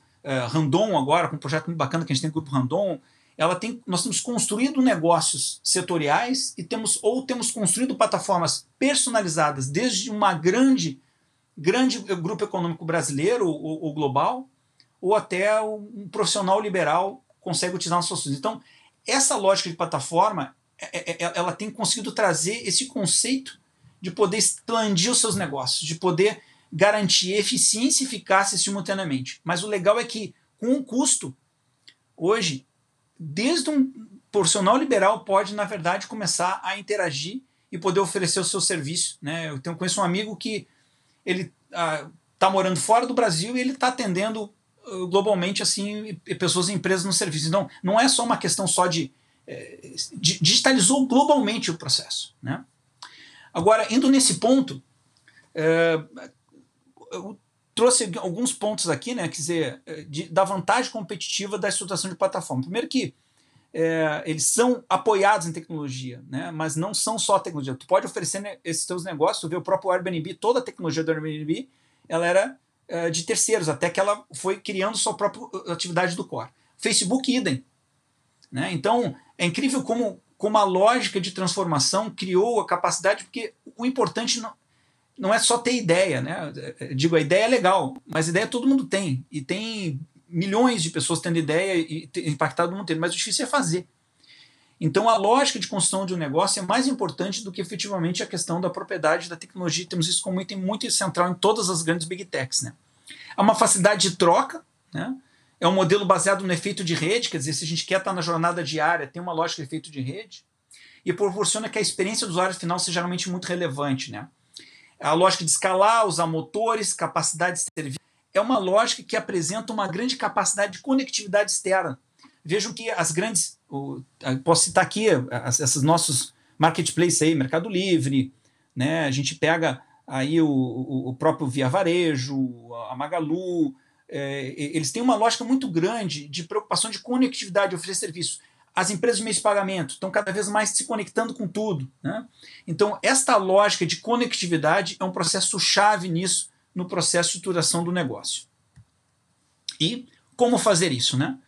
Randon agora, com um projeto muito bacana que a gente tem o Grupo Randon, ela tem, nós temos construído negócios setoriais e temos ou temos construído plataformas personalizadas desde uma grande grande grupo econômico brasileiro ou, ou global ou até um profissional liberal consegue utilizar nossas soluções. Então, essa lógica de plataforma, é, é, é, ela tem conseguido trazer esse conceito de poder expandir os seus negócios, de poder garantir eficiência e eficácia simultaneamente. Mas o legal é que, com um custo, hoje, desde um profissional liberal pode, na verdade, começar a interagir e poder oferecer o seu serviço. Né? Eu tenho, conheço um amigo que ele está ah, morando fora do Brasil e ele está atendendo uh, globalmente assim pessoas e empresas no serviço. Então, não é só uma questão só de, eh, digitalizou globalmente o processo. Né? Agora, indo nesse ponto, eh, eu trouxe alguns pontos aqui, né, quer dizer, eh, de, da vantagem competitiva da estruturação de plataforma. Primeiro que é, eles são apoiados em tecnologia, né, mas não são só tecnologia. Tu pode oferecer esses teus negócios, tu vê o próprio Airbnb, toda a tecnologia do Airbnb, ela era é, de terceiros, até que ela foi criando sua própria uh, atividade do core. Facebook, idem. Né? Então, é incrível como, como a lógica de transformação criou a capacidade, porque o importante não, não é só ter ideia, né? Digo, a ideia é legal, mas ideia todo mundo tem. E tem milhões de pessoas tendo ideia e impactado o mundo inteiro, mas o difícil é fazer. Então, a lógica de construção de um negócio é mais importante do que efetivamente a questão da propriedade da tecnologia. Temos isso como item muito central em todas as grandes big techs. Né? Há uma facilidade de troca, né? é um modelo baseado no efeito de rede, quer dizer, se a gente quer estar na jornada diária, tem uma lógica de efeito de rede, e proporciona que a experiência do usuário final seja geralmente muito relevante. Né? A lógica de escalar, usar motores, capacidade de serviço, é uma lógica que apresenta uma grande capacidade de conectividade externa. Vejam que as grandes, posso citar aqui esses nossos marketplaces aí, Mercado Livre, né? A gente pega aí o, o próprio Via Varejo, a Magalu, é, eles têm uma lógica muito grande de preocupação de conectividade, de oferecer serviço. As empresas de meio de pagamento estão cada vez mais se conectando com tudo. Né? Então, esta lógica de conectividade é um processo chave nisso no processo de estruturação do negócio. E como fazer isso, né?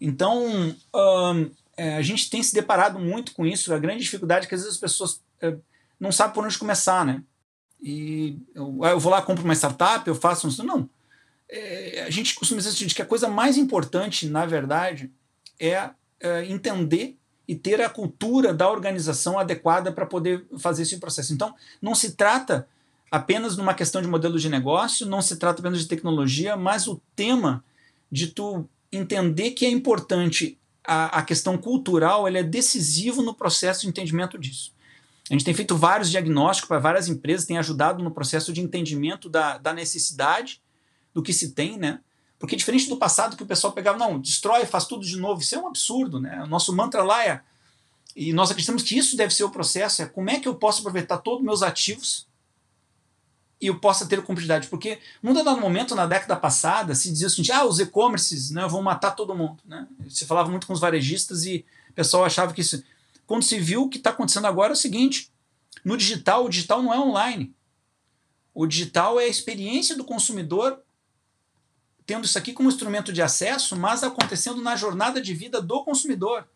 Então, hum, a gente tem se deparado muito com isso, a grande dificuldade é que às vezes as pessoas é, não sabem por onde começar, né? E eu, eu, vou lá, compro uma startup, eu faço um... Não, é, a gente costuma dizer que a coisa mais importante, na verdade, é, é entender e ter a cultura da organização adequada para poder fazer esse processo. Então, não se trata apenas numa questão de modelo de negócio, não se trata apenas de tecnologia, mas o tema de tu entender que é importante a, a questão cultural, ele é decisivo no processo de entendimento disso. A gente tem feito vários diagnósticos para várias empresas, tem ajudado no processo de entendimento da, da necessidade do que se tem, né? Porque diferente do passado que o pessoal pegava, não, destrói, faz tudo de novo, isso é um absurdo, né? O nosso mantra lá é, e nós acreditamos que isso deve ser o processo, é como é que eu posso aproveitar todos os meus ativos e eu possa ter competitividade. Porque num dado momento, na década passada, se dizia seguinte: ah, os e-commerces né, vão matar todo mundo. Né? Se falava muito com os varejistas e o pessoal achava que isso. Quando se viu o que está acontecendo agora é o seguinte: no digital, o digital não é online. O digital é a experiência do consumidor tendo isso aqui como instrumento de acesso, mas acontecendo na jornada de vida do consumidor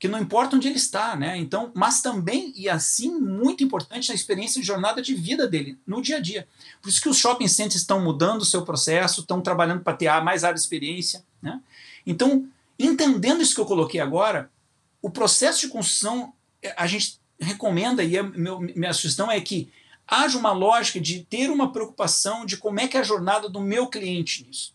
que não importa onde ele está, né? Então, mas também e assim muito importante a experiência de jornada de vida dele no dia a dia. Por isso que os shopping centers estão mudando o seu processo, estão trabalhando para ter mais área de experiência, né? Então, entendendo isso que eu coloquei agora, o processo de construção a gente recomenda e a meu, minha sugestão é que haja uma lógica de ter uma preocupação de como é que é a jornada do meu cliente nisso.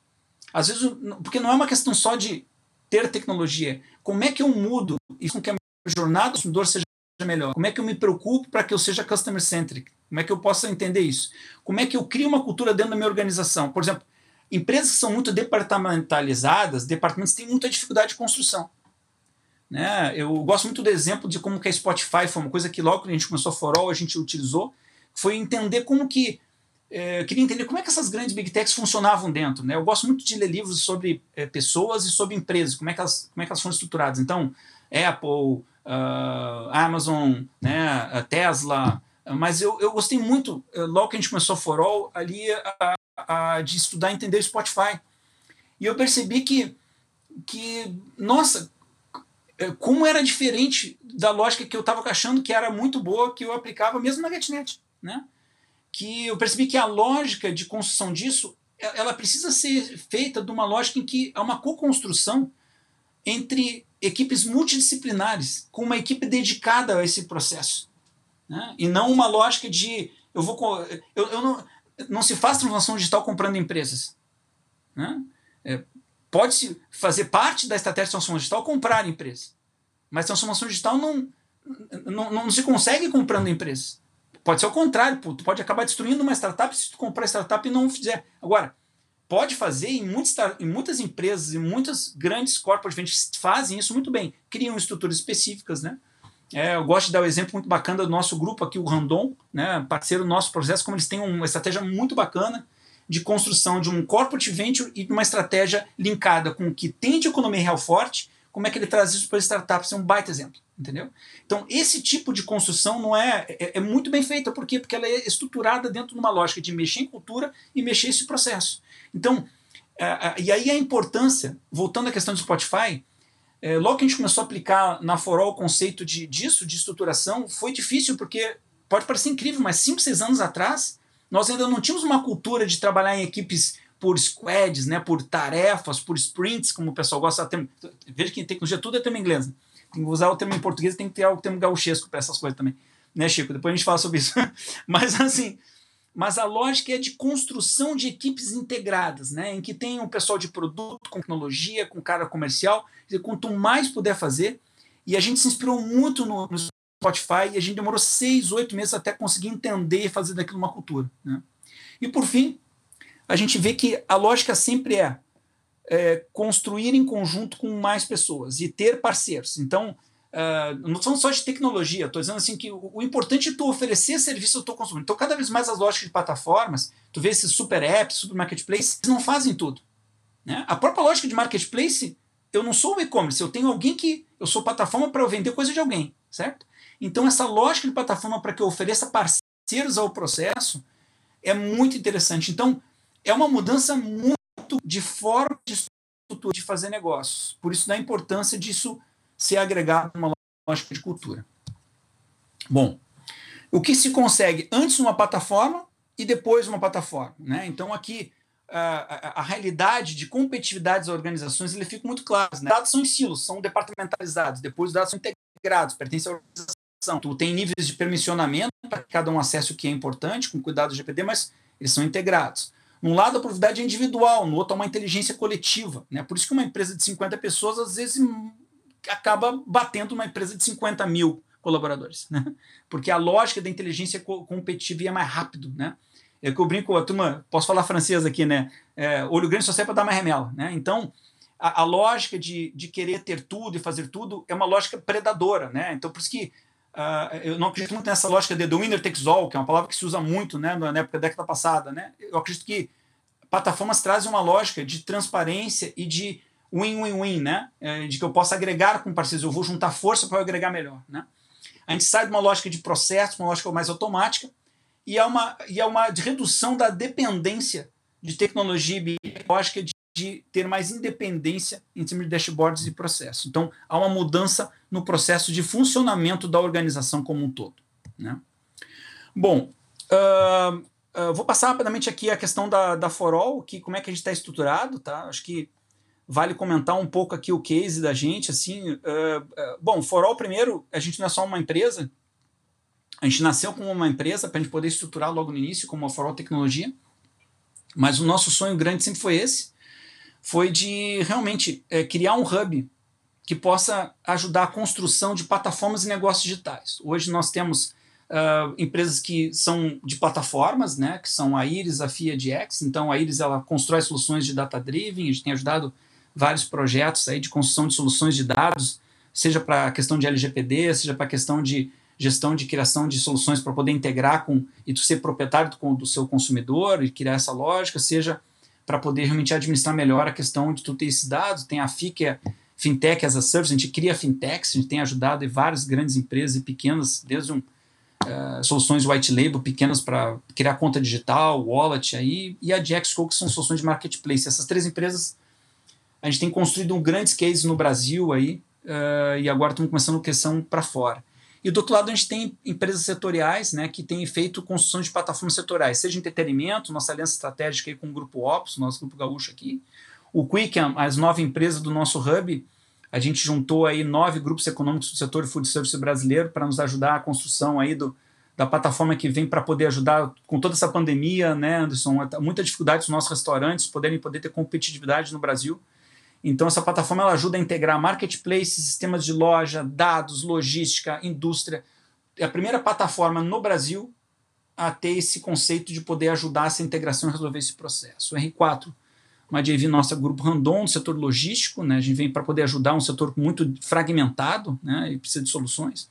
Às vezes, porque não é uma questão só de ter tecnologia. Como é que eu mudo isso com que a jornada do consumidor seja melhor? Como é que eu me preocupo para que eu seja customer centric? Como é que eu possa entender isso? Como é que eu crio uma cultura dentro da minha organização? Por exemplo, empresas que são muito departamentalizadas, departamentos têm muita dificuldade de construção. Né? Eu gosto muito do exemplo de como que a Spotify foi uma coisa que logo que a gente começou a Forol a gente utilizou, foi entender como que é, queria entender como é que essas grandes big techs funcionavam dentro. Né? Eu gosto muito de ler livros sobre é, pessoas e sobre empresas, como é, que elas, como é que elas foram estruturadas. Então, Apple, uh, Amazon, né, Tesla, mas eu, eu gostei muito, eh, logo que a gente começou a Forol, ali a, a, de estudar e entender o Spotify. E eu percebi que, que nossa, eh, como era diferente da lógica que eu estava achando que era muito boa, que eu aplicava mesmo na GetNet. Né? Que eu percebi que a lógica de construção disso ela precisa ser feita de uma lógica em que há uma co-construção entre equipes multidisciplinares, com uma equipe dedicada a esse processo. Né? E não uma lógica de eu vou. Eu, eu não, não se faz transformação digital comprando empresas. Né? É, Pode-se fazer parte da estratégia de transformação digital comprar empresas. Mas transformação digital não, não, não se consegue comprando empresas. Pode ser o contrário, tu pode acabar destruindo uma startup se tu comprar a startup e não fizer. Agora, pode fazer em, muitos, em muitas empresas e muitas grandes corporações fazem isso muito bem, criam estruturas específicas, né? É, eu gosto de dar o um exemplo muito bacana do nosso grupo aqui, o Randon, né, parceiro do nosso processo, como eles têm uma estratégia muito bacana de construção de um corporate venture e uma estratégia linkada com o que tem de economia real forte, como é que ele traz isso para startups, é um baita exemplo entendeu? Então, esse tipo de construção não é, é, é, muito bem feita, por quê? Porque ela é estruturada dentro de uma lógica de mexer em cultura e mexer esse processo. Então, é, é, e aí a importância, voltando à questão do Spotify, é, logo que a gente começou a aplicar na Forol o conceito de, disso, de estruturação, foi difícil, porque pode parecer incrível, mas 5, 6 anos atrás, nós ainda não tínhamos uma cultura de trabalhar em equipes por squads, né, por tarefas, por sprints, como o pessoal gosta. Tem, veja que tecnologia tudo é termo inglês. Né? Tem que usar o termo em português, tem que ter o termo gauchesco para essas coisas também. Né, Chico? Depois a gente fala sobre isso. Mas assim, mas a lógica é de construção de equipes integradas, né, em que tem um pessoal de produto, com tecnologia, com cara comercial. E quanto mais puder fazer, e a gente se inspirou muito no, no Spotify e a gente demorou seis, oito meses até conseguir entender e fazer daquilo uma cultura. Né? E por fim, a gente vê que a lógica sempre é, é construir em conjunto com mais pessoas e ter parceiros. Então, Uh, não são só de tecnologia, estou dizendo assim que o, o, importante é tu oferecer serviço ao teu consumidor. Então, cada vez mais as lógicas de plataformas, tu vê esses super apps, super marketplace, eles não fazem tudo. Né? A própria lógica de marketplace, eu não sou o e-commerce, eu tenho alguém que. Eu sou plataforma para eu vender coisa de alguém, certo? Então, essa lógica de plataforma para que eu ofereça parceiros ao processo é muito interessante. Então, é uma mudança muito de forma de estrutura de fazer negócios. Por isso, da importância disso ser agregado numa lógica de cultura. Bom, o que se consegue antes numa plataforma e depois numa plataforma. Né? Então, aqui, a, a, a realidade de competitividade das organizações ele fica muito claro. Né? Dados são em silos, são departamentalizados, depois os dados são integrados, pertencem à organização. Tu tem níveis de permissionamento para cada um acesse o que é importante, com cuidado do GPD, mas eles são integrados. Num lado, a propriedade é individual, no outro, é uma inteligência coletiva. Né? Por isso que uma empresa de 50 pessoas, às vezes, acaba batendo uma empresa de 50 mil colaboradores, né? Porque a lógica da inteligência competitiva é mais rápido, né? É que eu brinco, a turma, posso falar francês aqui, né? É, olho grande só serve para dar mais remela, né? Então, a, a, lógica de, de querer ter tudo e fazer tudo é uma lógica predadora, né? Então, por isso que uh, eu não acredito muito nessa lógica de the winner takes all, que é uma palavra que se usa muito, né? Na época da década passada, né? Eu acredito que plataformas trazem uma lógica de transparência e de win-win-win, né? É, de que eu possa agregar com parceiros, eu vou juntar força para agregar melhor, né? A gente sai de uma lógica de processo, uma lógica mais automática, e é uma, e é uma redução da dependência de tecnologia biológica de, de ter mais independência em cima de dashboards e processos. Então, há uma mudança no processo de funcionamento da organização como um todo. Né? Bom, uh, uh, vou passar rapidamente aqui a questão da, da Forol, que como é que a gente está estruturado, tá? Acho que vale comentar um pouco aqui o case da gente, assim, uh, bom, Forol primeiro, a gente não é só uma empresa, a gente nasceu como uma empresa para a gente poder estruturar logo no início como a Forol Tecnologia, mas o nosso sonho grande sempre foi esse, foi de realmente é, criar um hub que possa ajudar a construção de plataformas e negócios digitais. Hoje nós temos uh, empresas que são de plataformas, né, que são a Iris, a FIADX, então a Iris ela constrói soluções de data-driven, a gente tem ajudado vários projetos aí de construção de soluções de dados, seja para a questão de LGPD, seja para a questão de gestão de criação de soluções para poder integrar com e tu ser proprietário do, do, seu consumidor e criar essa lógica, seja para poder realmente administrar melhor a questão de tu ter esses dados. Tem a FI, que é Fintech as a Service, a gente cria fintechs, a gente tem ajudado várias grandes empresas e pequenas, desde um, uh, soluções white label pequenas para criar conta digital, wallet aí, e a DXCO, que são soluções de marketplace. Essas três empresas a gente tem construído um grandes cases no Brasil aí, uh, e agora estamos começando a questão para fora. E do outro lado, a gente tem empresas setoriais né, que têm feito construção de plataformas setoriais, seja entretenimento, nossa aliança estratégica aí com o Grupo Ops, nosso Grupo Gaúcho aqui. O Quicken, as nove empresas do nosso hub, a gente juntou aí nove grupos econômicos do setor food service brasileiro para nos ajudar a construção aí do, da plataforma que vem para poder ajudar com toda essa pandemia, né, Anderson? Muita dificuldade dos nossos restaurantes poderem poder ter competitividade no Brasil. Então, essa plataforma ela ajuda a integrar marketplace, sistemas de loja, dados, logística, indústria. É a primeira plataforma no Brasil a ter esse conceito de poder ajudar essa integração e resolver esse processo. O R4, uma JV nossa, Grupo Randon, do setor logístico, né? a gente vem para poder ajudar um setor muito fragmentado né? e precisa de soluções.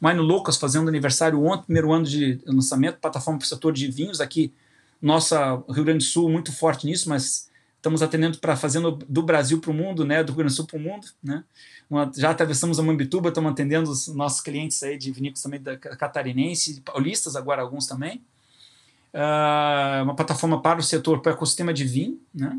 Wine Loucas fazendo aniversário ontem, primeiro ano de lançamento, plataforma para o setor de vinhos aqui, nossa Rio Grande do Sul muito forte nisso, mas estamos atendendo para fazendo do Brasil para o mundo, né, do Rio Grande do Sul para o mundo, né? Uma, já atravessamos a Mambituba, estamos atendendo os nossos clientes aí de vinícolas também da catarinense, paulistas agora alguns também. Uh, uma plataforma para o setor, para o ecossistema de vinho, né?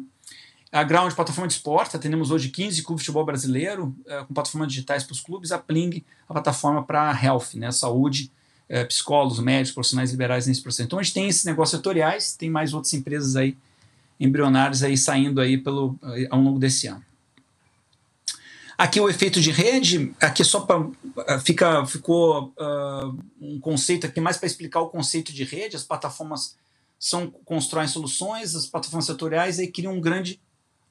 A Ground, plataforma de esporte, atendemos hoje 15 clubes de futebol brasileiro, uh, com plataformas digitais para os clubes. A Pling, a plataforma para health, né, saúde, uh, psicólogos, médicos, profissionais liberais nesse processo. Então a gente tem esses negócios setoriais, tem mais outras empresas aí embrionários aí saindo aí pelo, ao longo desse ano. Aqui o efeito de rede, aqui só para fica ficou uh, um conceito aqui mais para explicar o conceito de rede. As plataformas são constroem soluções, as plataformas setoriais aí criam um grande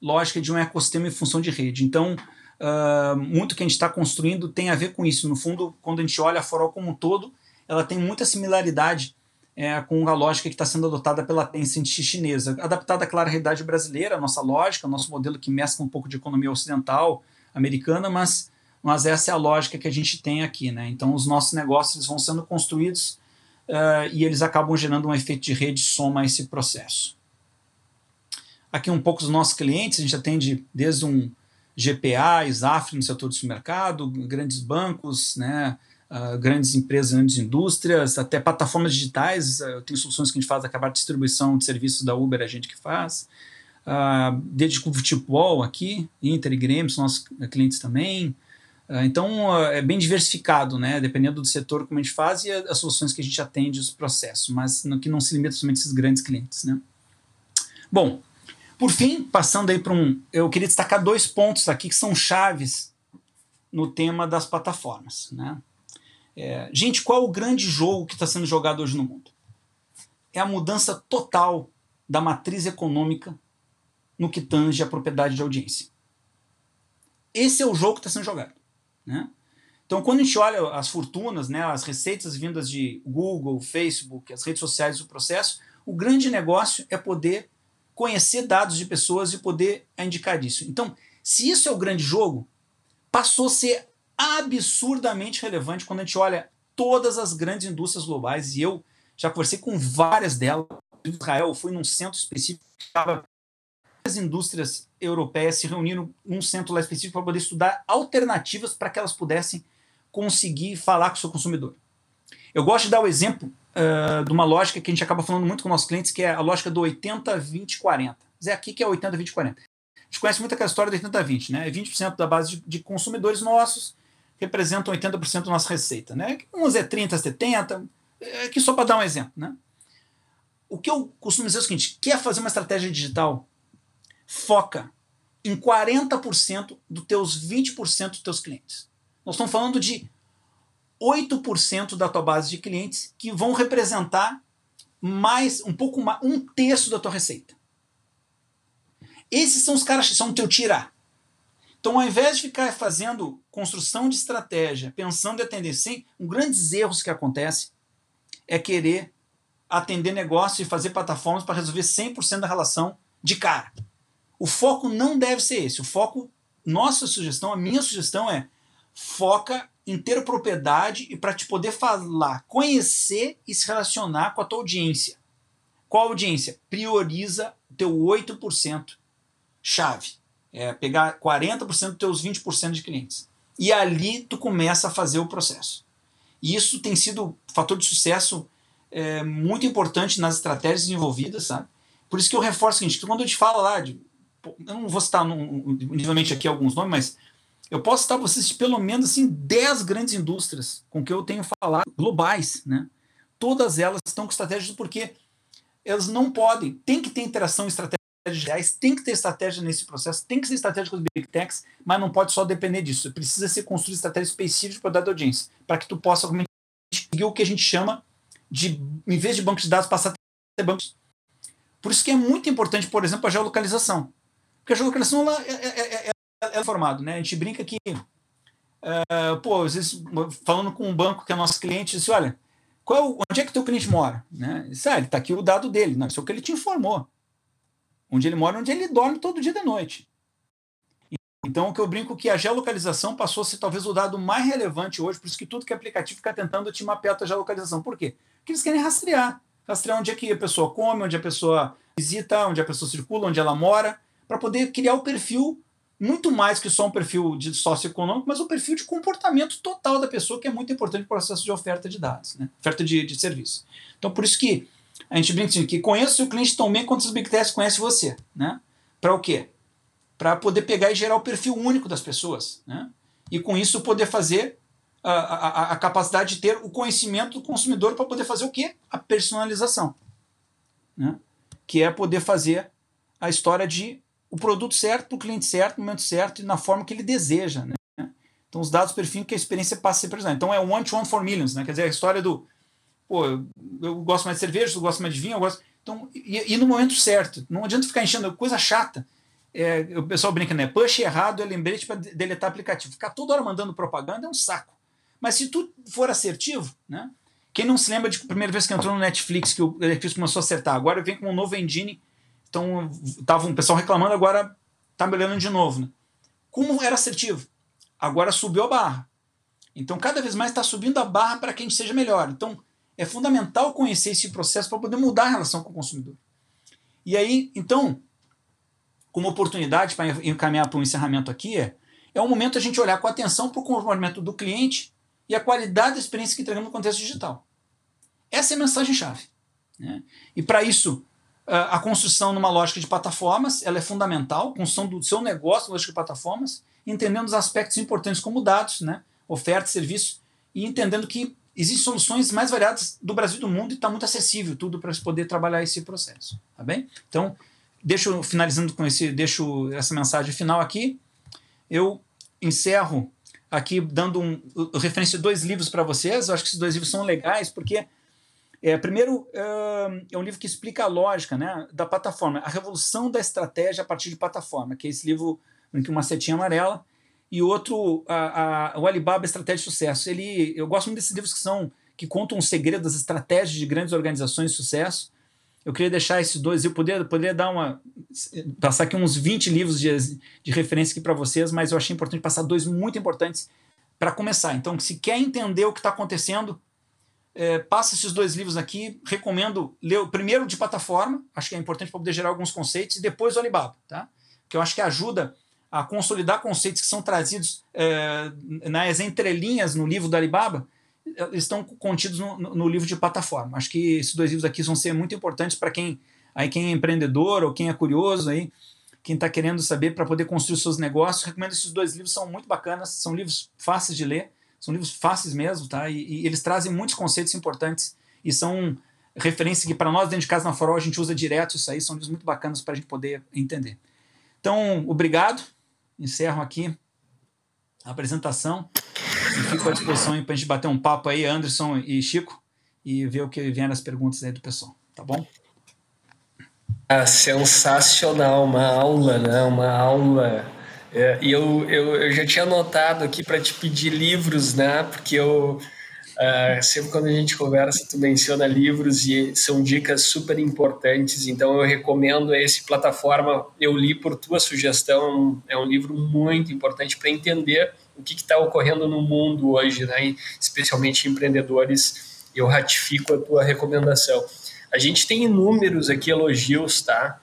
lógica de um ecossistema em função de rede. Então, uh, muito que a gente está construindo tem a ver com isso. No fundo, quando a gente olha a Forol como um todo, ela tem muita similaridade é, com a lógica que está sendo adotada pela Tencent chinesa, adaptada, claro, à realidade brasileira, a nossa lógica, nosso modelo que mescla um pouco de economia ocidental, americana, mas, mas essa é a lógica que a gente tem aqui. Né? Então, os nossos negócios vão sendo construídos uh, e eles acabam gerando um efeito de rede soma a esse processo. Aqui um pouco dos nossos clientes, a gente atende desde um GPA, ISAF no setor do supermercado, grandes bancos, né, uh, grandes empresas, grandes indústrias, até plataformas digitais. Uh, tem soluções que a gente faz, acabar de distribuição de serviços da Uber, a gente que faz uh, desde o futebol aqui, Inter e Grêmio são nossos clientes também. Uh, então uh, é bem diversificado, né? Dependendo do setor como a gente faz e as soluções que a gente atende os processos, mas no, que não se limita somente a esses grandes clientes, né? Bom, por fim, passando aí para um, eu queria destacar dois pontos aqui que são chaves no tema das plataformas, né? É, gente, qual o grande jogo que está sendo jogado hoje no mundo? É a mudança total da matriz econômica no que tange a propriedade de audiência. Esse é o jogo que está sendo jogado. Né? Então, quando a gente olha as fortunas, né, as receitas vindas de Google, Facebook, as redes sociais do processo, o grande negócio é poder conhecer dados de pessoas e poder indicar isso. Então, se isso é o grande jogo, passou a ser absurdamente relevante quando a gente olha todas as grandes indústrias globais, e eu já conversei com várias delas. Em Israel, fui num centro específico as indústrias europeias se reuniram num centro lá específico para poder estudar alternativas para que elas pudessem conseguir falar com o seu consumidor. Eu gosto de dar o exemplo uh, de uma lógica que a gente acaba falando muito com nossos clientes, que é a lógica do 80, 20, 40. Zé, aqui que é 80, 20, 40. A gente conhece muito aquela história do 80, 20, né? 20% da base de, de consumidores nossos representam 80% da nossa receita, né? Uns é 30, 70, é aqui só para dar um exemplo, né? O que eu costumo dizer é o seguinte: quer fazer uma estratégia digital foca em 40% dos teus 20% dos teus clientes. Nós estamos falando de 8% da tua base de clientes que vão representar mais um pouco mais um terço da tua receita. Esses são os caras que são o teu tirar. Então, ao invés de ficar fazendo construção de estratégia, pensando em atender sim, um grandes erros que acontece é querer atender negócio e fazer plataformas para resolver 100% da relação de cara. O foco não deve ser esse. O foco, nossa sugestão, a minha sugestão é foca em ter propriedade e para te poder falar, conhecer e se relacionar com a tua audiência. Qual audiência? Prioriza o teu 8% chave. É pegar 40% dos teus 20% de clientes. E ali tu começa a fazer o processo. E isso tem sido fator de sucesso é, muito importante nas estratégias desenvolvidas, sabe? Por isso que eu reforço o seguinte, quando eu te falo lá de eu não vou citar individualmente aqui alguns nomes, mas eu posso citar vocês de pelo menos assim 10 grandes indústrias com que eu tenho falado, globais, né? Todas elas estão com estratégias porque elas não podem, tem que ter interação estratégias reais, tem que ter estratégia nesse processo, tem que ser estratégia com os big techs, mas não pode só depender disso. Precisa ser construída estratégia específica para dar audiência, para que tu possa seguir o que a gente chama de, em vez de bancos de dados, passar a ter bancos. Por isso que é muito importante, por exemplo, a geolocalização. Porque a geolocalização ela, é, é, é, é, é formado, né? A gente brinca que, uh, pô, às vezes, falando com um banco que é nosso cliente, disse, olha, qual, onde é que teu cliente mora? Né? Disse, ah, está aqui o dado dele. Não, isso é o que ele te informou. Onde ele mora, onde ele dorme todo dia da noite. Então, o que eu brinco é que a geolocalização passou a ser talvez o dado mais relevante hoje, por isso que tudo que é aplicativo fica tentando te mapear a tua geolocalização. Por quê? Porque eles querem rastrear. Rastrear onde é que a pessoa come, onde a pessoa visita, onde a pessoa circula, onde ela mora para poder criar o perfil muito mais que só um perfil de socioeconômico, mas o perfil de comportamento total da pessoa, que é muito importante no processo de oferta de dados, né? oferta de, de serviço. Então, por isso que a gente brinca assim, que conheça o cliente tão bem quanto os Big Techs conhecem você. Né? Para o quê? Para poder pegar e gerar o perfil único das pessoas. Né? E com isso poder fazer a, a, a capacidade de ter o conhecimento do consumidor para poder fazer o quê? A personalização. Né? Que é poder fazer a história de o produto certo para o cliente certo, no momento certo e na forma que ele deseja. Né? Então, os dados perfil que a experiência passa a ser personalizada. Então, é one to one for millions, né? quer dizer, a história do pô, eu, gosto mais de cerveja, eu gosto mais de vinho, eu gosto. Então, e, e no momento certo. Não adianta ficar enchendo coisa chata. É, o pessoal brinca, né? Push errado é lembrete para deletar aplicativo. Ficar toda hora mandando propaganda é um saco. Mas se tu for assertivo, né? Quem não se lembra de primeira vez que entrou no Netflix, que o Netflix começou a acertar, agora vem com um novo engine. Então, tava um pessoal reclamando, agora tá melhorando de novo. Né? Como era assertivo? Agora subiu a barra. Então, cada vez mais está subindo a barra para que a gente seja melhor. Então, é fundamental conhecer esse processo para poder mudar a relação com o consumidor. E aí, então, como oportunidade para encaminhar para um encerramento aqui, é, é um momento a gente olhar com atenção para o comportamento do cliente e a qualidade da experiência que entregamos no contexto digital. Essa é a mensagem-chave. Né? E para isso, a construção numa lógica de plataformas ela é fundamental, construção do seu negócio lógica de plataformas, entendendo os aspectos importantes como dados, né? oferta, serviço, e entendendo que existem soluções mais variadas do Brasil e do mundo e está muito acessível tudo para poder trabalhar esse processo, tá bem? Então, deixo finalizando com esse, deixo essa mensagem final aqui. Eu encerro aqui dando um referência dois livros para vocês. Eu acho que esses dois livros são legais porque é, primeiro é um livro que explica a lógica, né, da plataforma, a revolução da estratégia a partir de plataforma, que é esse livro com uma setinha amarela e outro, a, a, o Alibaba Estratégia de Sucesso. Ele, eu gosto muito desses livros que são que contam o segredo das estratégias de grandes organizações de sucesso. Eu queria deixar esses dois, eu poderia, poderia dar uma passar aqui uns 20 livros de, de referência aqui para vocês, mas eu achei importante passar dois muito importantes para começar. Então, se quer entender o que está acontecendo, é, passa esses dois livros aqui. Recomendo ler o primeiro de plataforma, acho que é importante para poder gerar alguns conceitos, e depois o Alibaba, tá? Que eu acho que ajuda a consolidar conceitos que são trazidos é, nas entrelinhas no livro do Alibaba, estão contidos no, no, livro de plataforma. Acho que esses dois livros aqui vão ser muito importantes para quem, aí quem é empreendedor ou quem é curioso, aí, quem está querendo saber para poder construir seus negócios. Recomendo esses dois livros, são muito bacanas, são livros fáceis de ler, são livros fáceis mesmo, tá? E, e eles trazem muitos conceitos importantes e são referências que para nós dentro de casa na Farol a gente usa direto isso aí, são livros muito bacanas para a gente poder entender. Então, obrigado encerro aqui a apresentação e fico à disposição para a gente bater um papo aí, Anderson e Chico, e ver o que vem as perguntas aí do pessoal, tá bom? Ah, sensacional, uma aula, né? Uma aula. É, e eu, eu, eu já tinha anotado aqui para te pedir livros, né? Porque eu Uh, sempre quando a gente conversa, tu menciona livros e são dicas super importantes. Então eu recomendo esse plataforma. Eu li por tua sugestão. É um livro muito importante para entender o que está ocorrendo no mundo hoje, né? especialmente empreendedores. Eu ratifico a tua recomendação. A gente tem inúmeros aqui elogios, tá?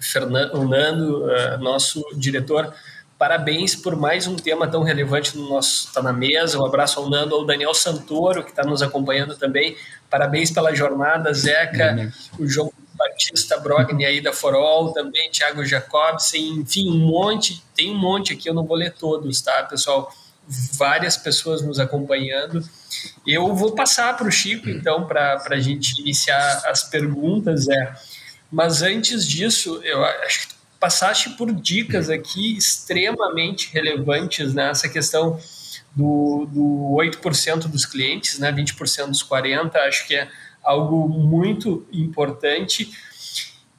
Fernando, o Nando, uh, nosso diretor, Parabéns por mais um tema tão relevante no nosso Tá na Mesa. Um abraço ao Nando, ao Daniel Santoro, que está nos acompanhando também. Parabéns pela jornada, Zeca, o João Batista Brogni aí da Forol, também Thiago Jacobsen, enfim, um monte, tem um monte aqui, eu não vou ler todos, tá, pessoal? Várias pessoas nos acompanhando. Eu vou passar para o Chico, então, para a gente iniciar as perguntas, é. Mas antes disso, eu acho que passaste por dicas aqui extremamente relevantes nessa né? questão do, do 8% dos clientes, né? 20% dos 40%, acho que é algo muito importante.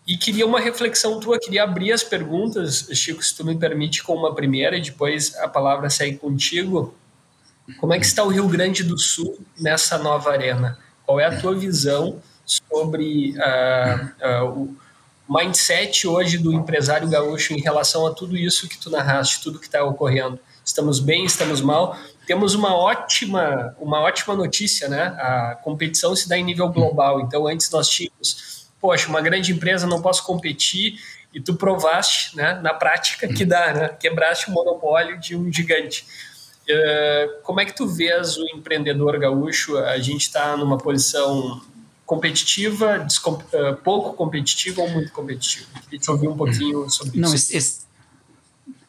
E queria uma reflexão tua, queria abrir as perguntas, Chico, se tu me permite, com uma primeira, e depois a palavra segue contigo. Como é que está o Rio Grande do Sul nessa nova arena? Qual é a tua visão sobre uh, uh, o mindset hoje do empresário gaúcho em relação a tudo isso que tu narraste, tudo que está ocorrendo. Estamos bem, estamos mal. Temos uma ótima, uma ótima notícia, né? A competição se dá em nível global. Então, antes nós tínhamos, poxa, uma grande empresa não posso competir e tu provaste, né, na prática que dá, né? Quebraste o monopólio de um gigante. Uh, como é que tu vês o empreendedor gaúcho? A gente está numa posição competitiva, uh, pouco competitiva ou muito competitiva? Queria te ouvir um pouquinho sobre Não, isso. Esse,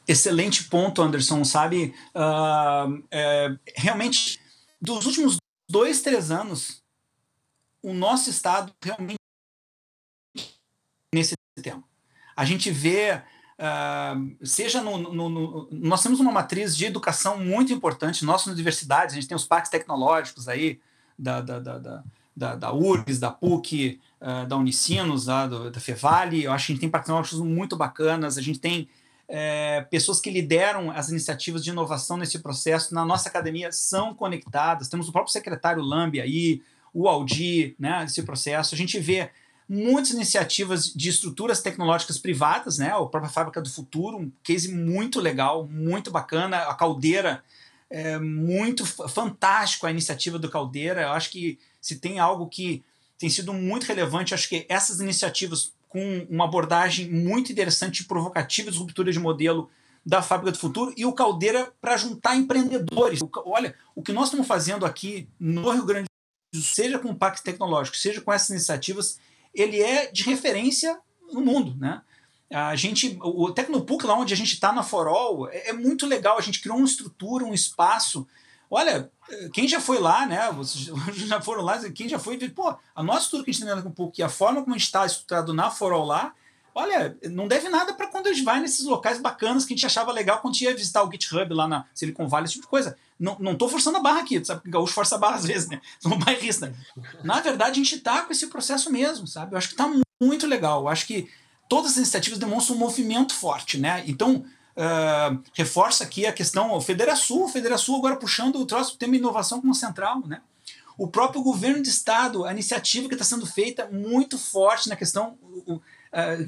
excelente ponto, Anderson, sabe? Uh, é, realmente, dos últimos dois, três anos, o nosso estado realmente nesse tema. a gente vê Uh, seja no, no, no, Nós temos uma matriz de educação muito importante, nossas universidades, a gente tem os parques tecnológicos aí, da, da, da, da, da URGS, da PUC, uh, da Unicinos, da, da Fevale, eu acho que a gente tem tecnológicos muito bacanas, a gente tem é, pessoas que lideram as iniciativas de inovação nesse processo, na nossa academia, são conectadas, temos o próprio secretário Lambi aí, o Aldi, né, nesse processo, a gente vê muitas iniciativas de estruturas tecnológicas privadas, né? A própria Fábrica do Futuro, um case muito legal, muito bacana. A Caldeira, é muito fantástico a iniciativa do Caldeira. Eu acho que se tem algo que tem sido muito relevante, acho que essas iniciativas com uma abordagem muito interessante e provocativa de ruptura de modelo da Fábrica do Futuro e o Caldeira para juntar empreendedores. Olha, o que nós estamos fazendo aqui no Rio Grande do Sul, seja com o Pacto Tecnológico, seja com essas iniciativas, ele é de referência no mundo, né? A gente, o Tecnopuc, lá onde a gente está na Forol, é, é, muito legal. A gente criou uma estrutura, um espaço. Olha, quem já foi lá, né? Vocês já foram lá, quem já foi, pô, a nossa estrutura que a gente tem na Tecnopuc e a forma como a gente está estruturado na Forol lá, olha, não deve nada para quando a gente vai nesses locais bacanas que a gente achava legal quando ia visitar o GitHub lá na Silicon Valley, esse tipo de coisa. Não, não tô forçando a barra aqui, sabe? Gaúcho força a barra às vezes, né? Sou bairrista. Na verdade, a gente tá com esse processo mesmo, sabe? Eu acho que tá muito legal. Eu acho que todas as iniciativas demonstram um movimento forte, né? Então, uh, reforça aqui a questão, o Federação, o Federação agora puxando o troço tema inovação como central, né? O próprio governo de estado, a iniciativa que está sendo feita muito forte na questão uh,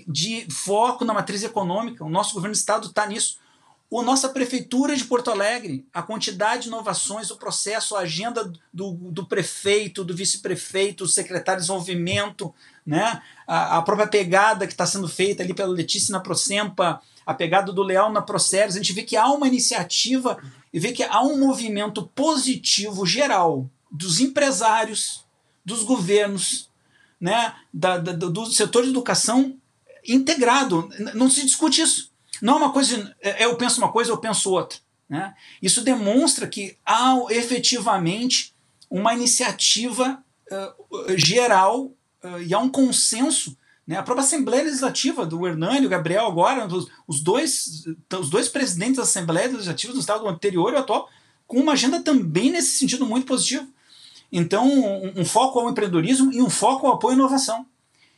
de foco na matriz econômica. O nosso governo de estado está nisso a nossa prefeitura de Porto Alegre, a quantidade de inovações, o processo, a agenda do, do prefeito, do vice-prefeito, o secretário de desenvolvimento, né? a, a própria pegada que está sendo feita ali pela Letícia na Procempa, a pegada do Leal na Proceres, a gente vê que há uma iniciativa e vê que há um movimento positivo geral dos empresários, dos governos, né? da, da do setor de educação integrado. Não se discute isso. Não é uma coisa, é, eu penso uma coisa, eu penso outra. Né? Isso demonstra que há efetivamente uma iniciativa uh, geral uh, e há um consenso. Né? A própria Assembleia Legislativa do Hernani, o Gabriel, agora, os, os, dois, os dois presidentes da Assembleia Legislativa do Estado anterior e atual, com uma agenda também nesse sentido muito positivo. Então, um, um foco ao empreendedorismo e um foco ao apoio à inovação.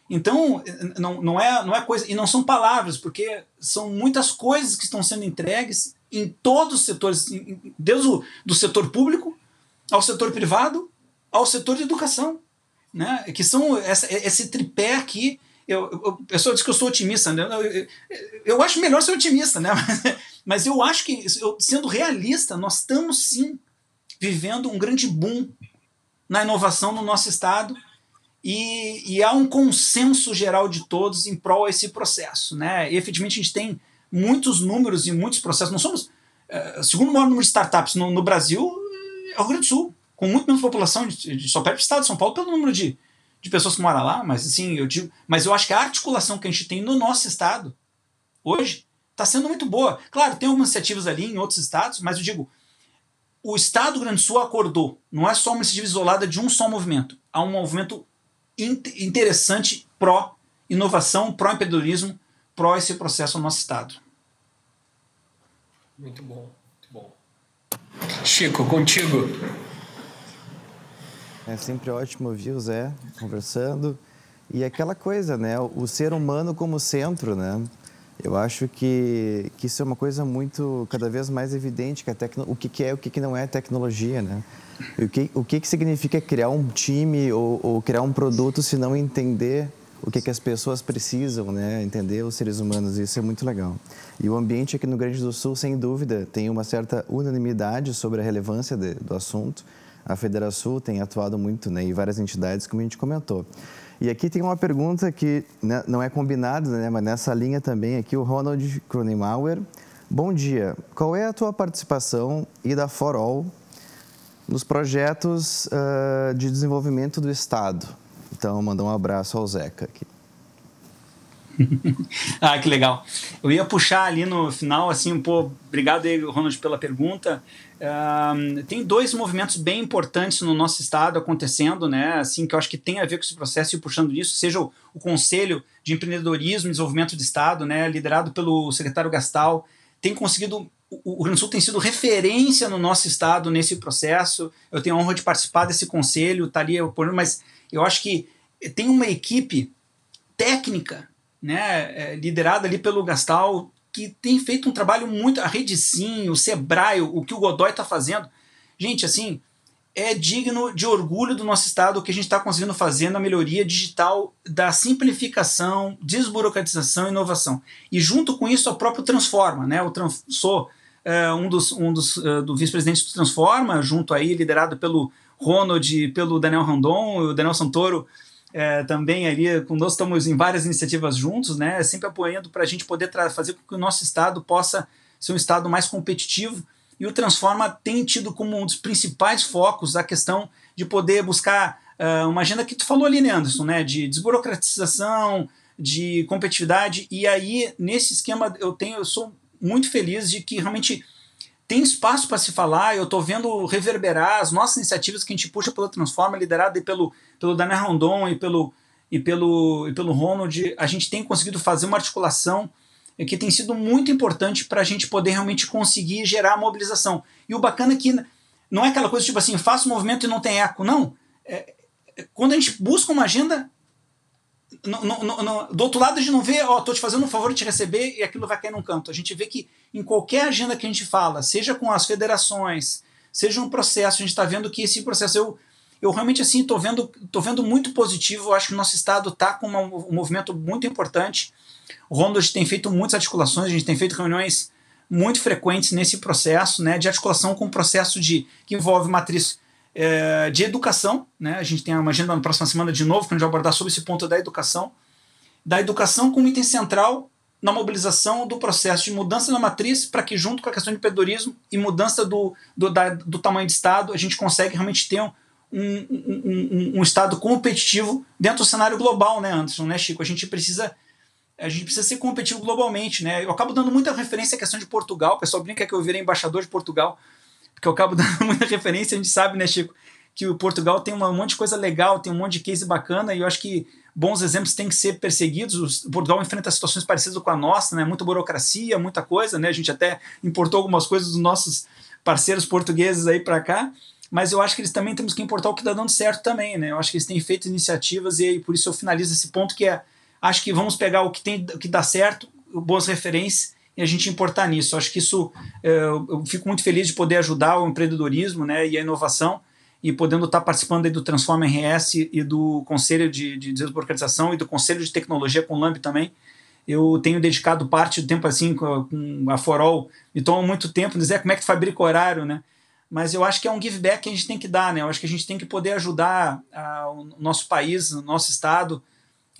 Então, não, não, é, não é coisa. E não são palavras, porque são muitas coisas que estão sendo entregues em todos os setores, desde o do setor público ao setor privado, ao setor de educação. Né? Que são essa, esse tripé aqui. Eu, eu, o pessoal diz que eu sou otimista, né? eu, eu, eu acho melhor ser otimista, né? mas, eu acho que, eu, sendo realista, nós estamos sim vivendo um grande boom na inovação no nosso estado e, e, há um consenso geral de todos em prol a esse processo. Né? E, efetivamente, a gente tem muitos números e muitos processos. Nós somos uh, o segundo maior número de startups no, no Brasil, é o Rio Grande do Sul, com muito menos população, de, de, só perto do estado de São Paulo, pelo número de, de pessoas que moram lá. Mas, assim, eu digo, mas eu acho que a articulação que a gente tem no nosso estado, hoje, está sendo muito boa. Claro, tem algumas iniciativas ali em outros estados, mas eu digo, o Estado do Rio Grande do Sul acordou. Não é só uma iniciativa isolada de um só movimento. Há um movimento interessante pró inovação, pró empreendedorismo, pró esse processo no nosso estado. Muito bom, muito bom. Chico, contigo. É sempre ótimo ouvir o Zé conversando. E aquela coisa, né? O ser humano como centro, né? Eu acho que, que isso é uma coisa muito, cada vez mais evidente, que a tecno, o que, que é e o que, que não é tecnologia, né? O que, o que, que significa criar um time ou, ou criar um produto se não entender o que, que as pessoas precisam, né? Entender os seres humanos, isso é muito legal. E o ambiente aqui no Grande do Sul, sem dúvida, tem uma certa unanimidade sobre a relevância de, do assunto. A Federação tem atuado muito, né? E várias entidades, como a gente comentou. E aqui tem uma pergunta que né, não é combinada, né? Mas nessa linha também aqui, o Ronald Kronenmauer. Bom dia. Qual é a tua participação e da For All nos projetos uh, de desenvolvimento do Estado. Então, mandar um abraço ao Zeca aqui. ah, que legal. Eu ia puxar ali no final, assim, pô, obrigado aí, Ronald, pela pergunta. Uh, tem dois movimentos bem importantes no nosso estado acontecendo, né? Assim, que eu acho que tem a ver com esse processo e puxando isso, seja o, o Conselho de Empreendedorismo e Desenvolvimento do Estado, né? Liderado pelo secretário Gastal, tem conseguido. O Rio Grande do Sul tem sido referência no nosso estado nesse processo. Eu tenho a honra de participar desse conselho, estaria tá mas eu acho que tem uma equipe técnica, né, é, liderada ali pelo Gastal, que tem feito um trabalho muito. A Rede Sim, o Sebrae, o que o Godoy está fazendo. Gente, assim, é digno de orgulho do nosso Estado o que a gente está conseguindo fazer na melhoria digital da simplificação, desburocratização e inovação. E junto com isso, a própria Transforma. Né? Eu trans, sou uh, um dos, um dos uh, do vice-presidente do Transforma, junto aí, liderado pelo Ronald pelo Daniel Randon, o Daniel Santoro é, também ali conosco, estamos em várias iniciativas juntos, né, sempre apoiando para a gente poder fazer com que o nosso estado possa ser um estado mais competitivo. E o Transforma tem tido como um dos principais focos a questão de poder buscar uh, uma agenda que tu falou ali, né, Anderson, né, de desburocratização, de competitividade. E aí, nesse esquema, eu tenho, eu sou muito feliz de que realmente tem espaço para se falar. Eu estou vendo reverberar as nossas iniciativas que a gente puxa pela Transforma, liderada pelo, pelo Daniel Rondon e pelo, e, pelo, e pelo Ronald. A gente tem conseguido fazer uma articulação que tem sido muito importante para a gente poder realmente conseguir gerar mobilização. E o bacana é que não é aquela coisa tipo assim, faço movimento e não tem eco. Não. É, é quando a gente busca uma agenda, no, no, no, do outro lado a gente não vê, ó, oh, tô te fazendo um favor de te receber e aquilo vai cair num canto. A gente vê que em qualquer agenda que a gente fala, seja com as federações, seja um processo, a gente está vendo que esse processo, eu, eu realmente assim estou vendo, tô vendo muito positivo, eu acho que o nosso estado está com uma, um movimento muito importante. O Ronald tem feito muitas articulações, a gente tem feito reuniões muito frequentes nesse processo, né, de articulação com o processo de que envolve matriz é, de educação, né? A gente tem uma agenda na próxima semana de novo, que a gente vai abordar sobre esse ponto da educação. Da educação como item central na mobilização do processo de mudança na matriz, para que, junto com a questão de empreendedorismo e mudança do, do, da, do tamanho de Estado, a gente consegue realmente ter um, um, um, um, Estado competitivo dentro do cenário global, né, Anderson, né, Chico? A gente precisa. A gente precisa ser competitivo globalmente, né? Eu acabo dando muita referência à questão de Portugal. O pessoal brinca que eu virei embaixador de Portugal, porque eu acabo dando muita referência, a gente sabe, né, Chico, que o Portugal tem um monte de coisa legal, tem um monte de case bacana, e eu acho que bons exemplos têm que ser perseguidos. O Portugal enfrenta situações parecidas com a nossa, né? Muita burocracia, muita coisa, né? A gente até importou algumas coisas dos nossos parceiros portugueses aí para cá, mas eu acho que eles também temos que importar o que está dando certo também, né? Eu acho que eles têm feito iniciativas e aí, por isso eu finalizo esse ponto que é acho que vamos pegar o que tem o que dá certo, boas referências e a gente importar nisso. Acho que isso é, eu fico muito feliz de poder ajudar o empreendedorismo né, e a inovação e podendo estar participando do Transforma RS e do Conselho de, de Desburocratização e do Conselho de Tecnologia com o LAMP também. Eu tenho dedicado parte do tempo assim com a Forol, me toma muito tempo dizer como é que fabrica horário, né? Mas eu acho que é um give back que a gente tem que dar, né? Eu acho que a gente tem que poder ajudar a, o nosso país, o nosso estado,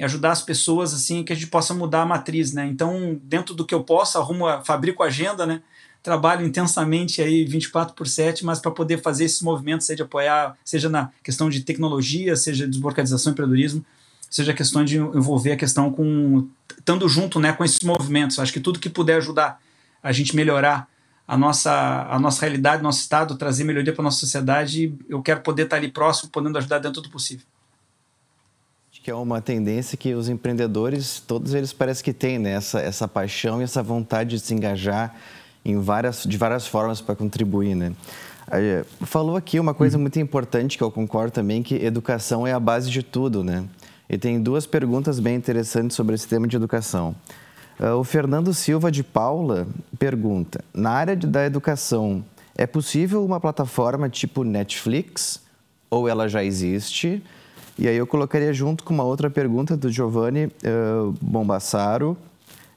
ajudar as pessoas assim que a gente possa mudar a matriz, né? Então, dentro do que eu posso, arrumo, fabrico agenda, né? Trabalho intensamente aí 24 por 7, mas para poder fazer esses movimentos de apoiar, seja na questão de tecnologia, seja de desburocratização e empreendedorismo, seja a questão de envolver a questão com estando junto, né, com esses movimentos. Acho que tudo que puder ajudar a gente melhorar a nossa a nossa realidade, nosso estado, trazer melhoria para nossa sociedade, eu quero poder estar ali próximo, podendo ajudar dentro do possível que é uma tendência que os empreendedores, todos eles parece que têm, né? essa, essa paixão e essa vontade de se engajar em várias, de várias formas para contribuir. Né? Falou aqui uma coisa muito importante que eu concordo também, que educação é a base de tudo. Né? E tem duas perguntas bem interessantes sobre esse tema de educação. Ah, o Fernando Silva de Paula pergunta: na área da educação, é possível uma plataforma tipo Netflix? Ou ela já existe? E aí eu colocaria junto com uma outra pergunta do Giovanni uh, Bombassaro,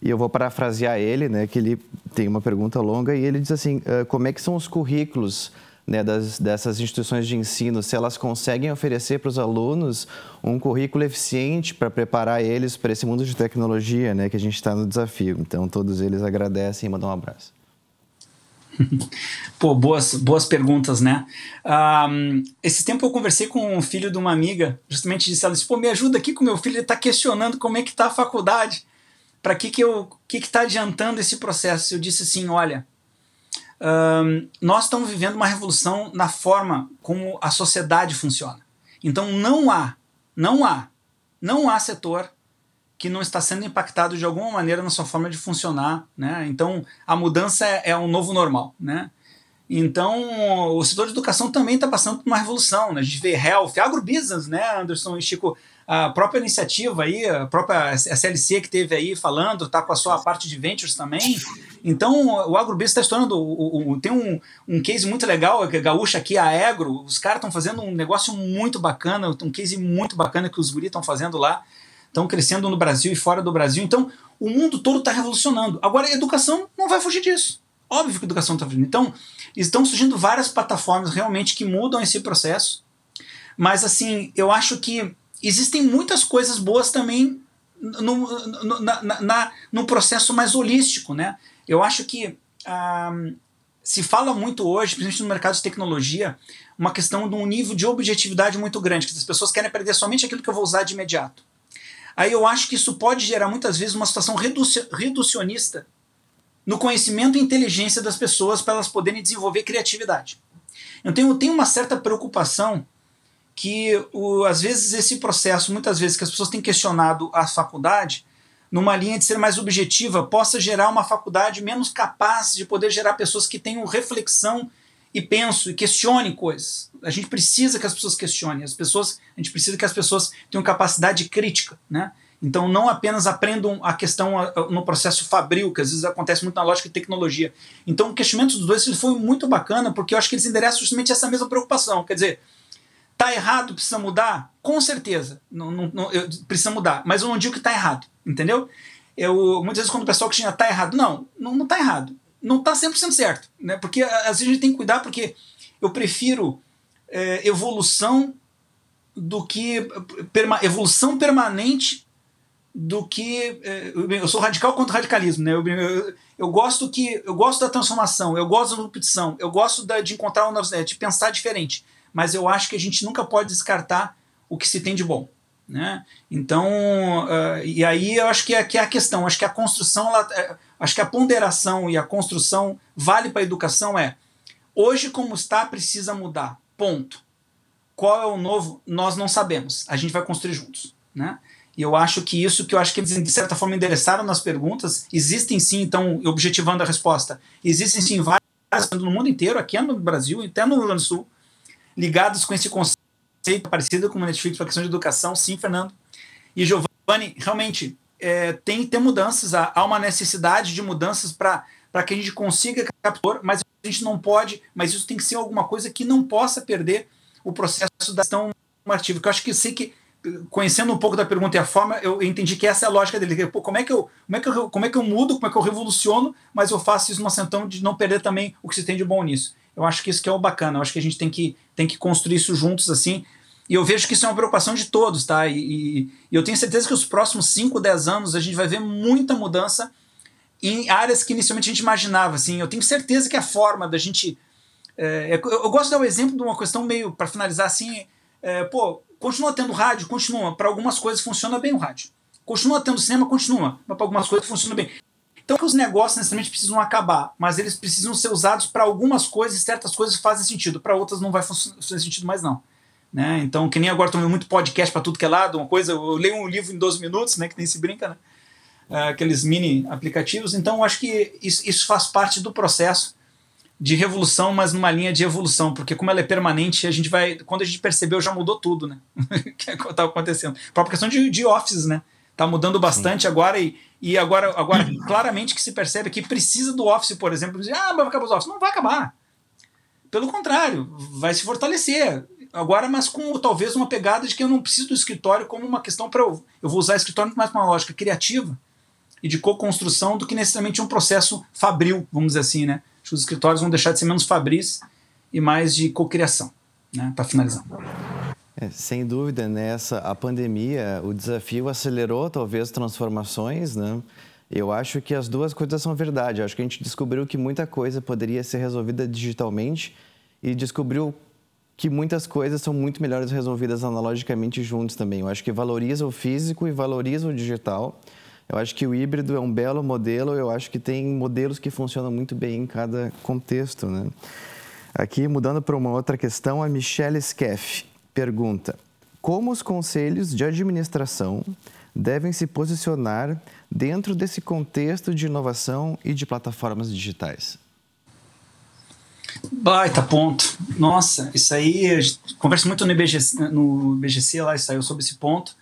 e eu vou parafrasear ele, né, que ele tem uma pergunta longa, e ele diz assim, uh, como é que são os currículos né, das, dessas instituições de ensino, se elas conseguem oferecer para os alunos um currículo eficiente para preparar eles para esse mundo de tecnologia, né, que a gente está no desafio. Então, todos eles agradecem e mandam um abraço. Pô, boas, boas perguntas, né? Um, esse tempo eu conversei com o filho de uma amiga, justamente disse ela disse, pô, me ajuda aqui com meu filho, ele está questionando como é que está a faculdade. para que que eu que que está adiantando esse processo? Eu disse assim, olha, um, nós estamos vivendo uma revolução na forma como a sociedade funciona. Então não há, não há, não há setor que não está sendo impactado de alguma maneira na sua forma de funcionar, né? Então a mudança é, é um novo normal, né? Então, o setor de educação também está passando por uma revolução. Né? A gente vê health, agrobusiness, né, Anderson e Chico? A própria iniciativa aí, a própria SLC que teve aí falando, está com a sua parte de ventures também. Então, o agrobusiness está estourando. O, o, tem um, um case muito legal, que é gaúcha aqui, a Agro. Os caras estão fazendo um negócio muito bacana, um case muito bacana que os guris estão fazendo lá. Estão crescendo no Brasil e fora do Brasil. Então, o mundo todo está revolucionando. Agora, a educação não vai fugir disso. Óbvio que a educação está fugindo. Então, estão surgindo várias plataformas realmente que mudam esse processo. Mas, assim, eu acho que existem muitas coisas boas também no, no, na, na, no processo mais holístico, né? Eu acho que ah, se fala muito hoje, principalmente no mercado de tecnologia, uma questão de um nível de objetividade muito grande, que as pessoas querem aprender somente aquilo que eu vou usar de imediato. Aí eu acho que isso pode gerar muitas vezes uma situação reducionista no conhecimento e inteligência das pessoas para elas poderem desenvolver criatividade. Eu tenho, uma certa preocupação que o, às vezes esse processo, muitas vezes que as pessoas têm questionado a faculdade, numa linha de ser mais objetiva, possa gerar uma faculdade menos capaz de poder gerar pessoas que tenham reflexão e pensam e questionem coisas. A gente precisa que as pessoas questionem, as pessoas, a gente precisa que as pessoas tenham capacidade crítica, né? Então, não apenas aprendam a questão no processo fabril, que às vezes acontece muito na lógica de tecnologia. Então, o questionamento dos dois foi muito bacana, porque eu acho que eles endereçam justamente essa mesma preocupação. Quer dizer, tá errado, precisa mudar? Com certeza, não, não, não eu, precisa mudar. Mas eu não digo que tá errado, entendeu? Eu, muitas vezes, quando o pessoal questiona, tá errado? Não, não, não tá errado. Não tá 100% certo. Né? Porque às vezes a gente tem que cuidar, porque eu prefiro é, evolução do que perma, evolução permanente do que é, eu sou radical contra o radicalismo, né? Eu, eu, eu, gosto que eu gosto da transformação, eu gosto da repetição, eu gosto da, de encontrar uma de pensar diferente, mas eu acho que a gente nunca pode descartar o que se tem de bom, né? Então uh, e aí eu acho que é, que é a questão, acho que a construção, ela, é, acho que a ponderação e a construção vale para a educação é hoje como está precisa mudar, ponto. Qual é o novo? Nós não sabemos. A gente vai construir juntos, né? E eu acho que isso que eu acho que eles, de certa forma, endereçaram nas perguntas, existem sim, então, objetivando a resposta, existem sim várias no mundo inteiro, aqui no Brasil, até no Rio Grande do Sul, ligados com esse conceito parecido com o Netflix para a questão de educação, sim, Fernando. E Giovanni, realmente, é, tem que ter mudanças, há uma necessidade de mudanças para que a gente consiga capturar, mas a gente não pode, mas isso tem que ser alguma coisa que não possa perder o processo da gestão normativa, que eu acho que sei que conhecendo um pouco da pergunta e a forma, eu entendi que essa é a lógica dele. Pô, como, é que eu, como, é que eu, como é que eu mudo, como é que eu revoluciono, mas eu faço isso numa sentão de não perder também o que se tem de bom nisso. Eu acho que isso que é o bacana. Eu acho que a gente tem que, tem que construir isso juntos assim. E eu vejo que isso é uma preocupação de todos, tá? E, e, e eu tenho certeza que os próximos 5, 10 anos a gente vai ver muita mudança em áreas que inicialmente a gente imaginava. Assim. Eu tenho certeza que a forma da gente. É, eu, eu, gosto de dar o um exemplo de uma questão meio, para finalizar assim, é, pô, Continua tendo rádio? Continua. Para algumas coisas funciona bem o rádio. Continua tendo cinema? Continua. Mas para algumas coisas funciona bem. Então, os negócios necessariamente precisam acabar, mas eles precisam ser usados para algumas coisas, e certas coisas fazem sentido, para outras não vai fazer sentido mais não. Né? Então, que nem agora vendo muito podcast para tudo que é lado, uma coisa, eu leio um livro em 12 minutos, né, que nem se brinca, né? Uh, aqueles mini aplicativos. Então, eu acho que isso, isso faz parte do processo de revolução, mas numa linha de evolução, porque como ela é permanente, a gente vai. Quando a gente percebeu, já mudou tudo, né? que é o que estava acontecendo. A própria questão de, de offices, né? Tá mudando bastante Sim. agora e, e agora, agora claramente que se percebe que precisa do office, por exemplo, dizer, ah, vai acabar os offices. Não vai acabar. Pelo contrário, vai se fortalecer. Agora, mas com talvez uma pegada de que eu não preciso do escritório como uma questão para eu. Eu vou usar o escritório muito mais para uma lógica criativa e de co-construção do que necessariamente um processo fabril, vamos dizer assim, né? Acho que os escritórios vão deixar de ser menos fabris e mais de cocriação, né, para finalizar. É, sem dúvida, nessa a pandemia, o desafio acelerou talvez transformações, né? Eu acho que as duas coisas são verdade. Eu acho que a gente descobriu que muita coisa poderia ser resolvida digitalmente e descobriu que muitas coisas são muito melhores resolvidas analogicamente juntos também. Eu acho que valoriza o físico e valoriza o digital. Eu acho que o híbrido é um belo modelo, eu acho que tem modelos que funcionam muito bem em cada contexto. Né? Aqui, mudando para uma outra questão, a Michelle Skeff pergunta: Como os conselhos de administração devem se posicionar dentro desse contexto de inovação e de plataformas digitais? Baita ponto. Nossa, isso aí, conversa muito no IBGC, no IBGC lá, saiu sobre esse ponto.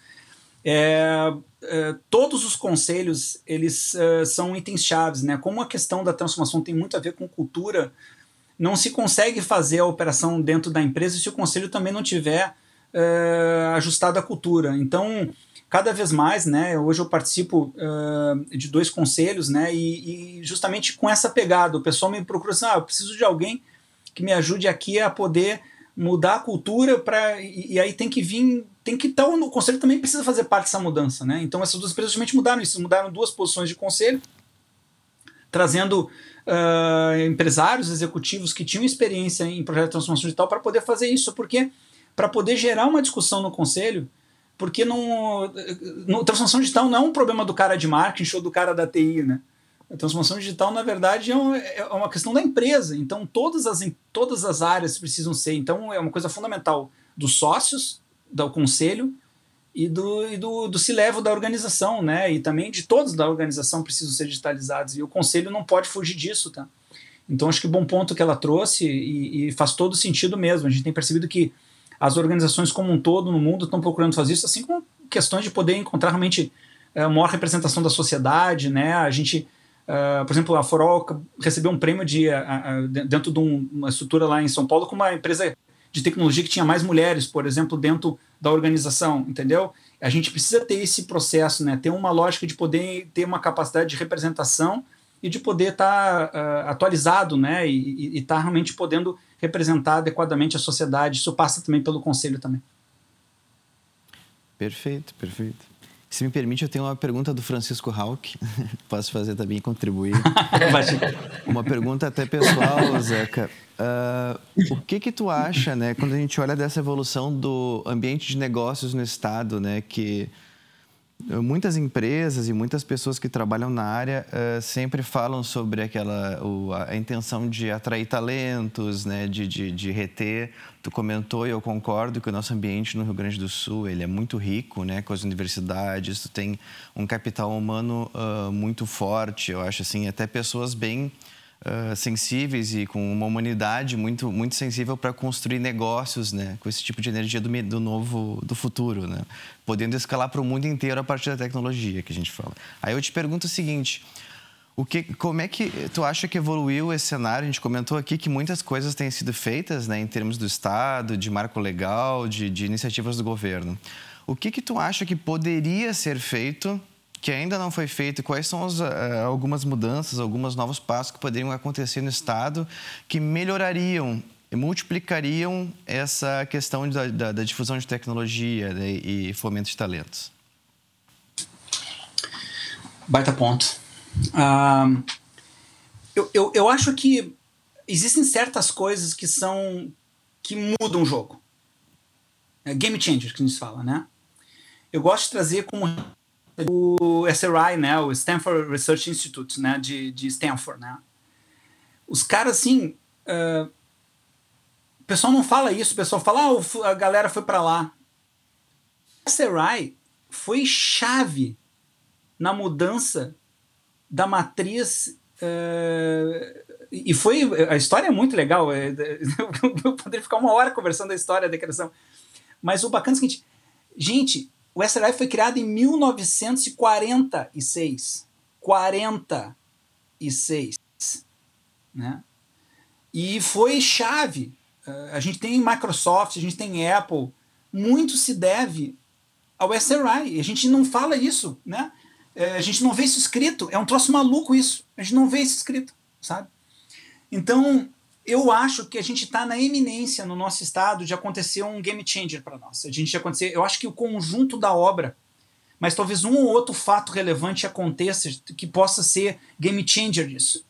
É, é, todos os conselhos, eles é, são itens chaves, né? Como a questão da transformação tem muito a ver com cultura, não se consegue fazer a operação dentro da empresa se o conselho também não tiver é, ajustado à cultura. Então, cada vez mais, né? Hoje eu participo uh, de dois conselhos, né? E, e, justamente com essa pegada, o pessoal me procura assim, ah, eu preciso de alguém que me ajude aqui a poder mudar a cultura para e, e, aí tem que vir, tem que estar no conselho também precisa fazer parte dessa mudança, né? Então essas duas empresas justamente mudaram isso, mudaram duas posições de conselho, trazendo uh, empresários, executivos que tinham experiência em projeto de transformação digital para poder fazer isso, porque para poder gerar uma discussão no conselho porque não, no, transformação digital não é um problema do cara de marketing ou do cara da TI, né? A transformação digital, na verdade, é, um, é uma questão da empresa. Então, todas as, todas as áreas precisam ser. Então, é uma coisa fundamental dos sócios, do conselho e do, e do, do levo da organização, né? E também de todos da organização precisam ser digitalizados. E o conselho não pode fugir disso, tá? Então, acho que bom ponto que ela trouxe e, e faz todo sentido mesmo. A gente tem percebido que as organizações como um todo no mundo estão procurando fazer isso, assim como questões de poder encontrar realmente é, maior representação da sociedade, né? A gente, uh, por exemplo, a Forol recebeu um prêmio de, uh, uh, dentro de um, uma estrutura lá em São Paulo com uma empresa de tecnologia que tinha mais mulheres, por exemplo, dentro da organização, entendeu? A gente precisa ter esse processo, né? Ter uma lógica de poder ter uma capacidade de representação e de poder estar tá, atualizado, né? E estar tá realmente podendo representar adequadamente a sociedade. Isso passa também pelo conselho também. Perfeito, perfeito. Se me permite, eu tenho uma pergunta do Francisco Hauck. Posso fazer também contribuir? uma pergunta até pessoal, Zeca. Uh, o que que tu acha, né, quando a gente olha dessa evolução do ambiente de negócios no estado, né, que Muitas empresas e muitas pessoas que trabalham na área uh, sempre falam sobre aquela o, a intenção de atrair talentos, né, de, de, de, reter. Tu comentou e eu concordo que o nosso ambiente no Rio Grande do Sul ele é muito rico, né, com as universidades. Tu tem um capital humano uh, muito forte. Eu acho assim até pessoas bem uh, sensíveis e com uma humanidade muito muito sensível para construir negócios, né, com esse tipo de energia do, do novo, do futuro, né, podendo escalar para o mundo inteiro a partir da tecnologia que a gente fala. Aí eu te pergunto o seguinte. O que, como é que tu acha que evoluiu esse cenário? A gente comentou aqui que muitas coisas têm sido feitas, né, em termos do Estado, de marco legal, de, de iniciativas do governo. O que que tu acha que poderia ser feito que ainda não foi feito, quais são as, uh, algumas mudanças, alguns novos passos que poderiam acontecer no Estado que melhorariam multiplicariam essa questão da, da, da difusão de tecnologia né, e fomento de talentos? Baita ponto. Eu, eu, eu acho que existem certas coisas que são que mudam o jogo. É game changer que a gente fala, né? Eu gosto de trazer como o SRI, né, o Stanford Research Institute, né, de, de Stanford, né. Os caras, assim, uh, o pessoal não fala isso, o pessoal fala, ah, a galera foi para lá. O SRI foi chave na mudança da matriz uh, e foi a história é muito legal é, eu poderia ficar uma hora conversando a história da criação mas o bacana é o seguinte gente o SRI foi criado em 1946. 46. Né? E foi chave. Uh, a gente tem Microsoft, a gente tem Apple. Muito se deve ao SRI. A gente não fala isso, né? Uh, a gente não vê isso escrito. É um troço maluco isso. A gente não vê isso escrito, sabe? Então, eu acho que a gente está na eminência no nosso estado de acontecer um game changer para nós. A gente acontecer, eu acho que o conjunto da obra, mas talvez um ou outro fato relevante aconteça que possa ser game changer disso,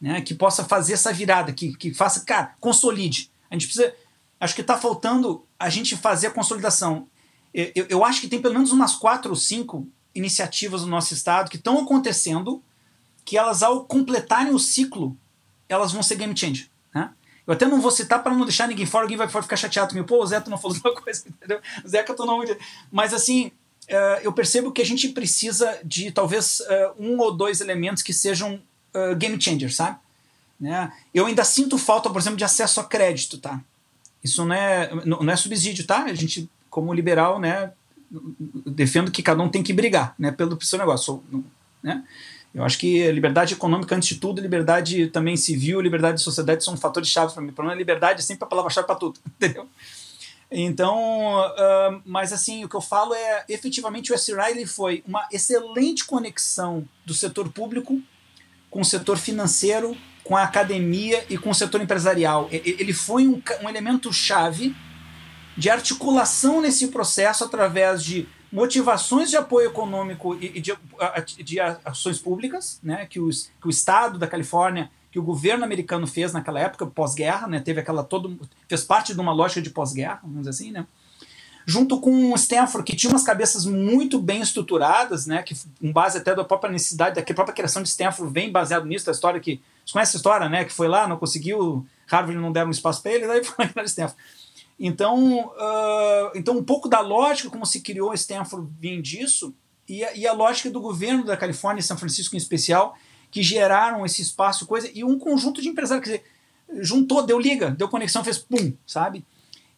né? Que possa fazer essa virada, que, que faça, cara, consolide. A gente precisa, acho que está faltando a gente fazer a consolidação. Eu, eu, acho que tem pelo menos umas quatro ou cinco iniciativas no nosso estado que estão acontecendo, que elas, ao completarem o ciclo, elas vão ser game changer. Eu até não vou citar para não deixar ninguém fora, alguém vai ficar chateado comigo. Pô, o tu não falou uma coisa, entendeu? Zé, que eu tô não. Mas assim, uh, eu percebo que a gente precisa de talvez uh, um ou dois elementos que sejam uh, game changers, sabe? Né? Eu ainda sinto falta, por exemplo, de acesso a crédito, tá? Isso não é, não é subsídio, tá? A gente, como liberal, né, defendo que cada um tem que brigar né, pelo seu negócio. Né? Eu acho que liberdade econômica, antes de tudo, liberdade também civil, liberdade de sociedade são fatores chave para mim. Para mim, a liberdade é sempre a palavra-chave para tudo, entendeu? Então, uh, mas assim, o que eu falo é, efetivamente, o S. Riley foi uma excelente conexão do setor público com o setor financeiro, com a academia e com o setor empresarial. Ele foi um, um elemento chave de articulação nesse processo através de motivações de apoio econômico e de, de ações públicas, né, que, os, que o Estado da Califórnia, que o governo americano fez naquela época, pós-guerra, né, teve aquela todo fez parte de uma lógica de pós-guerra, vamos dizer assim, né, junto com o Stanford, que tinha umas cabeças muito bem estruturadas, né, que com base até da própria necessidade, da própria criação de Stanford vem baseado nisso, da história que, você conhece a história, né, que foi lá, não conseguiu, Harvard não deram espaço para ele, daí foi para Stanford. Então, uh, então, um pouco da lógica como se criou Stanford vem disso, e a, e a lógica do governo da Califórnia e São Francisco em especial, que geraram esse espaço, coisa, e um conjunto de empresários, quer dizer, juntou, deu liga, deu conexão, fez pum, sabe?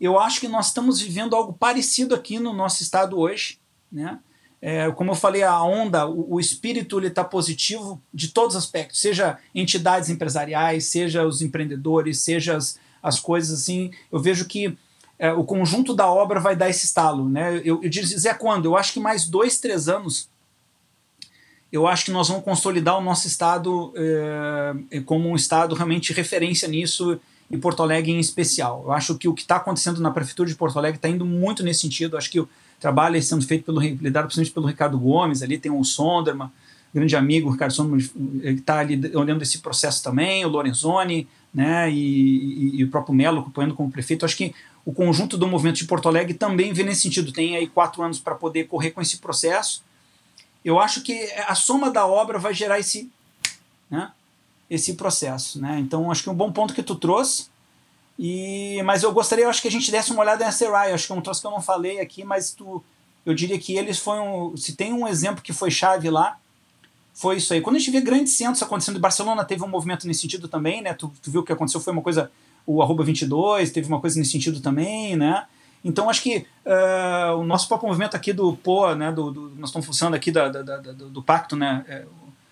Eu acho que nós estamos vivendo algo parecido aqui no nosso estado hoje, né? É, como eu falei, a onda, o, o espírito está positivo de todos os aspectos, seja entidades empresariais, seja os empreendedores, seja as, as coisas assim. Eu vejo que é, o conjunto da obra vai dar esse estalo. Né? Eu, eu dizer quando? Eu acho que mais dois, três anos eu acho que nós vamos consolidar o nosso estado é, como um estado realmente referência nisso e Porto Alegre em especial. Eu acho que o que está acontecendo na prefeitura de Porto Alegre está indo muito nesse sentido. Eu acho que o trabalho é sendo feito pelo liderado principalmente pelo Ricardo Gomes, ali tem o Sonderman, grande amigo, o Ricardo Sonderman, ele está ali olhando esse processo também, o Lorenzoni, né, e, e, e o próprio Melo acompanhando como prefeito. Eu acho que o conjunto do movimento de Porto Alegre também vê nesse sentido. Tem aí quatro anos para poder correr com esse processo. Eu acho que a soma da obra vai gerar esse, né, esse processo. Né? Então, acho que é um bom ponto que tu trouxe. E, mas eu gostaria, eu acho que a gente desse uma olhada nessa Serai. Acho que é um troço que eu não falei aqui, mas tu, eu diria que eles foi um. Se tem um exemplo que foi chave lá, foi isso aí. Quando a gente vê grandes centros acontecendo, Barcelona teve um movimento nesse sentido também, né? Tu, tu viu o que aconteceu, foi uma coisa o arroba 22 teve uma coisa nesse sentido também, né? Então acho que uh, o nosso próprio movimento aqui do POA, né, do, do nós estamos funcionando aqui da, da, da, do, do, pacto, né, é,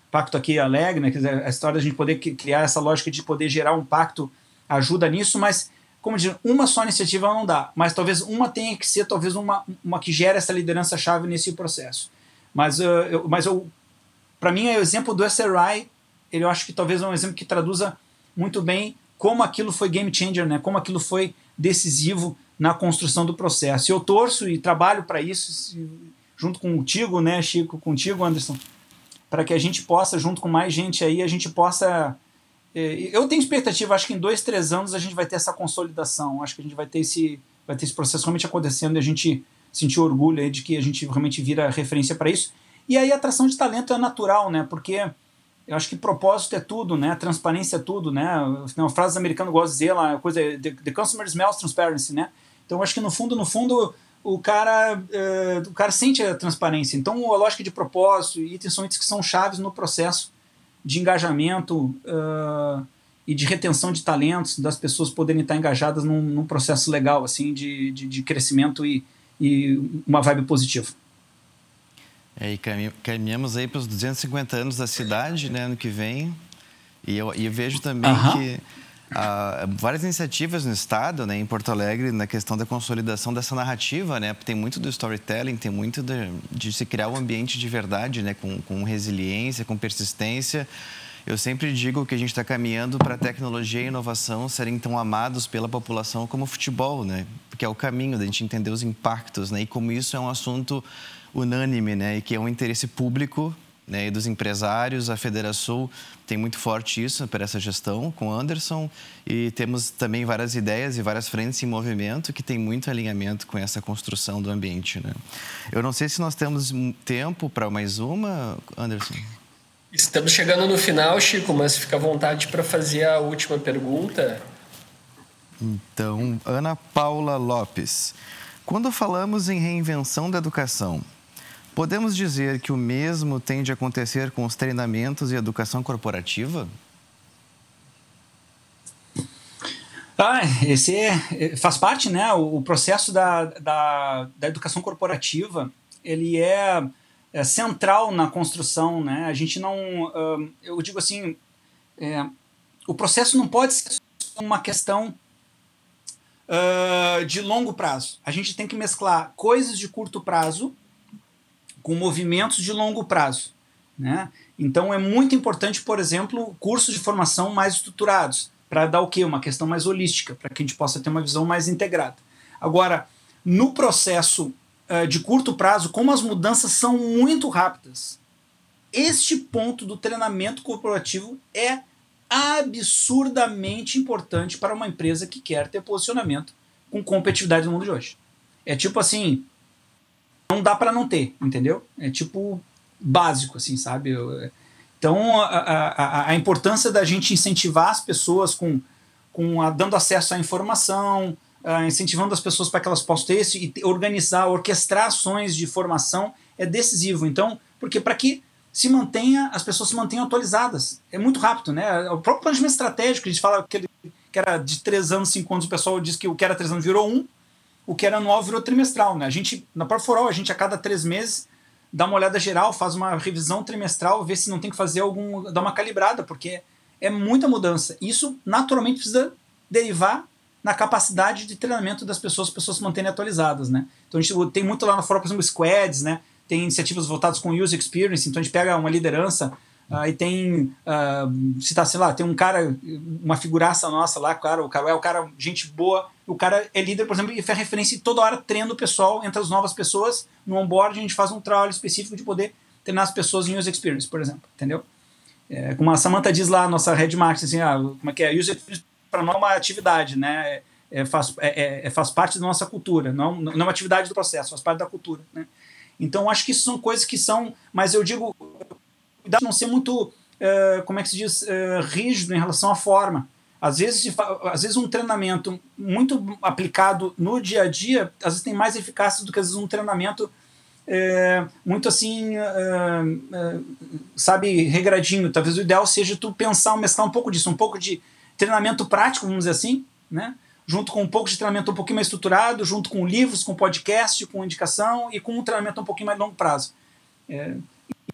pacto aqui alegre, né, quer dizer, a história da gente poder criar essa lógica de poder gerar um pacto ajuda nisso, mas como dizer, uma só iniciativa não dá, mas talvez uma tenha que ser talvez uma, uma que gere essa liderança chave nesse processo. Mas uh, eu, mas eu para mim é o exemplo do SRI, ele eu acho que talvez é um exemplo que traduza muito bem como aquilo foi game changer, né? como aquilo foi decisivo na construção do processo. Eu torço e trabalho para isso, junto contigo, né, Chico, contigo, Anderson, para que a gente possa, junto com mais gente aí, a gente possa. É, eu tenho expectativa, acho que em dois, três anos a gente vai ter essa consolidação, acho que a gente vai ter esse, vai ter esse processo realmente acontecendo e a gente sentir orgulho aí de que a gente realmente vira referência para isso. E aí a atração de talento é natural, né? Porque eu acho que propósito é tudo, né? Transparência é tudo, né? Uma frase americana gosta de dizer lá, coisa the, the customer smells transparency, né? Então acho que no fundo, no fundo, o cara, uh, o cara sente a transparência. Então a lógica de propósito e itens são itens que são chaves no processo de engajamento uh, e de retenção de talentos, das pessoas poderem estar engajadas num, num processo legal, assim, de, de, de crescimento e, e uma vibe positiva. É, e caminhamos aí para os 250 anos da cidade, né, ano que vem. E eu, e eu vejo também que há várias iniciativas no estado, né, em Porto Alegre, na questão da consolidação dessa narrativa, né, tem muito do storytelling, tem muito de, de se criar um ambiente de verdade, né, com, com resiliência, com persistência. Eu sempre digo que a gente está caminhando para a tecnologia e inovação serem tão amados pela população como o futebol, né? Porque é o caminho da gente entender os impactos, né? E como isso é um assunto unânime, né? E que é um interesse público né, e dos empresários. A Federação tem muito forte isso para essa gestão com o Anderson e temos também várias ideias e várias frentes em movimento que tem muito alinhamento com essa construção do ambiente. Né? Eu não sei se nós temos tempo para mais uma, Anderson. Estamos chegando no final, Chico, mas fica à vontade para fazer a última pergunta. Então, Ana Paula Lopes. Quando falamos em reinvenção da educação, Podemos dizer que o mesmo tende a acontecer com os treinamentos e educação corporativa? Ah, esse é, faz parte, né? O, processo da, da, da, educação corporativa ele é, é, central na construção, né? A gente não, eu digo assim, é, o processo não pode ser uma questão uh, de longo prazo. A gente tem que mesclar coisas de curto prazo com movimentos de longo prazo. Né? Então é muito importante, por exemplo, cursos de formação mais estruturados, para dar o quê? Uma questão mais holística, para que a gente possa ter uma visão mais integrada. Agora, no processo uh, de curto prazo, como as mudanças são muito rápidas, este ponto do treinamento corporativo é absurdamente importante para uma empresa que quer ter posicionamento com competitividade no mundo de hoje. É tipo assim, não dá para não ter, entendeu? É tipo básico, assim, sabe? Então, a, a, a importância da gente incentivar as pessoas com, com a, dando acesso à informação, incentivando as pessoas para que elas possam ter isso e organizar, orquestrar ações de formação é decisivo. Então, porque para que se mantenha, as pessoas se mantenham atualizadas. É muito rápido, né? O próprio planejamento estratégico, a gente fala que, que era de três anos, cinco anos, o pessoal diz que o que era três anos virou um, o que era anual virou trimestral, né? A gente, na Parforol, a gente a cada três meses dá uma olhada geral, faz uma revisão trimestral, vê se não tem que fazer algum, dá uma calibrada, porque é muita mudança. Isso naturalmente precisa derivar na capacidade de treinamento das pessoas, as pessoas se manterem atualizadas, né? Então a gente tem muito lá na fora, por exemplo, squads, né? Tem iniciativas voltadas com user experience, então a gente pega uma liderança Aí tem, uh, se tá, sei lá, tem um cara, uma figuraça nossa lá, cara, o cara é o cara, gente boa, o cara é líder, por exemplo, e faz referência e toda hora treina o pessoal entre as novas pessoas. No onboard a gente faz um trabalho específico de poder treinar as pessoas em user experience, por exemplo, entendeu? É, como a Samantha diz lá, nossa head marketing, assim, ah, como é que é? User experience para nós é uma atividade, né? É, faz, é, é, é, faz parte da nossa cultura, não, não é uma atividade do processo, faz parte da cultura, né? Então, acho que isso são coisas que são, mas eu digo, cuidado não ser muito, uh, como é que se diz, uh, rígido em relação à forma. Às vezes, às vezes um treinamento muito aplicado no dia a dia, às vezes tem mais eficácia do que às vezes um treinamento é, muito assim, é, é, sabe, regradinho. Talvez o ideal seja tu pensar, mesclar um pouco disso, um pouco de treinamento prático, vamos dizer assim, né? junto com um pouco de treinamento um pouquinho mais estruturado, junto com livros, com podcast, com indicação e com um treinamento um pouquinho mais longo prazo. É,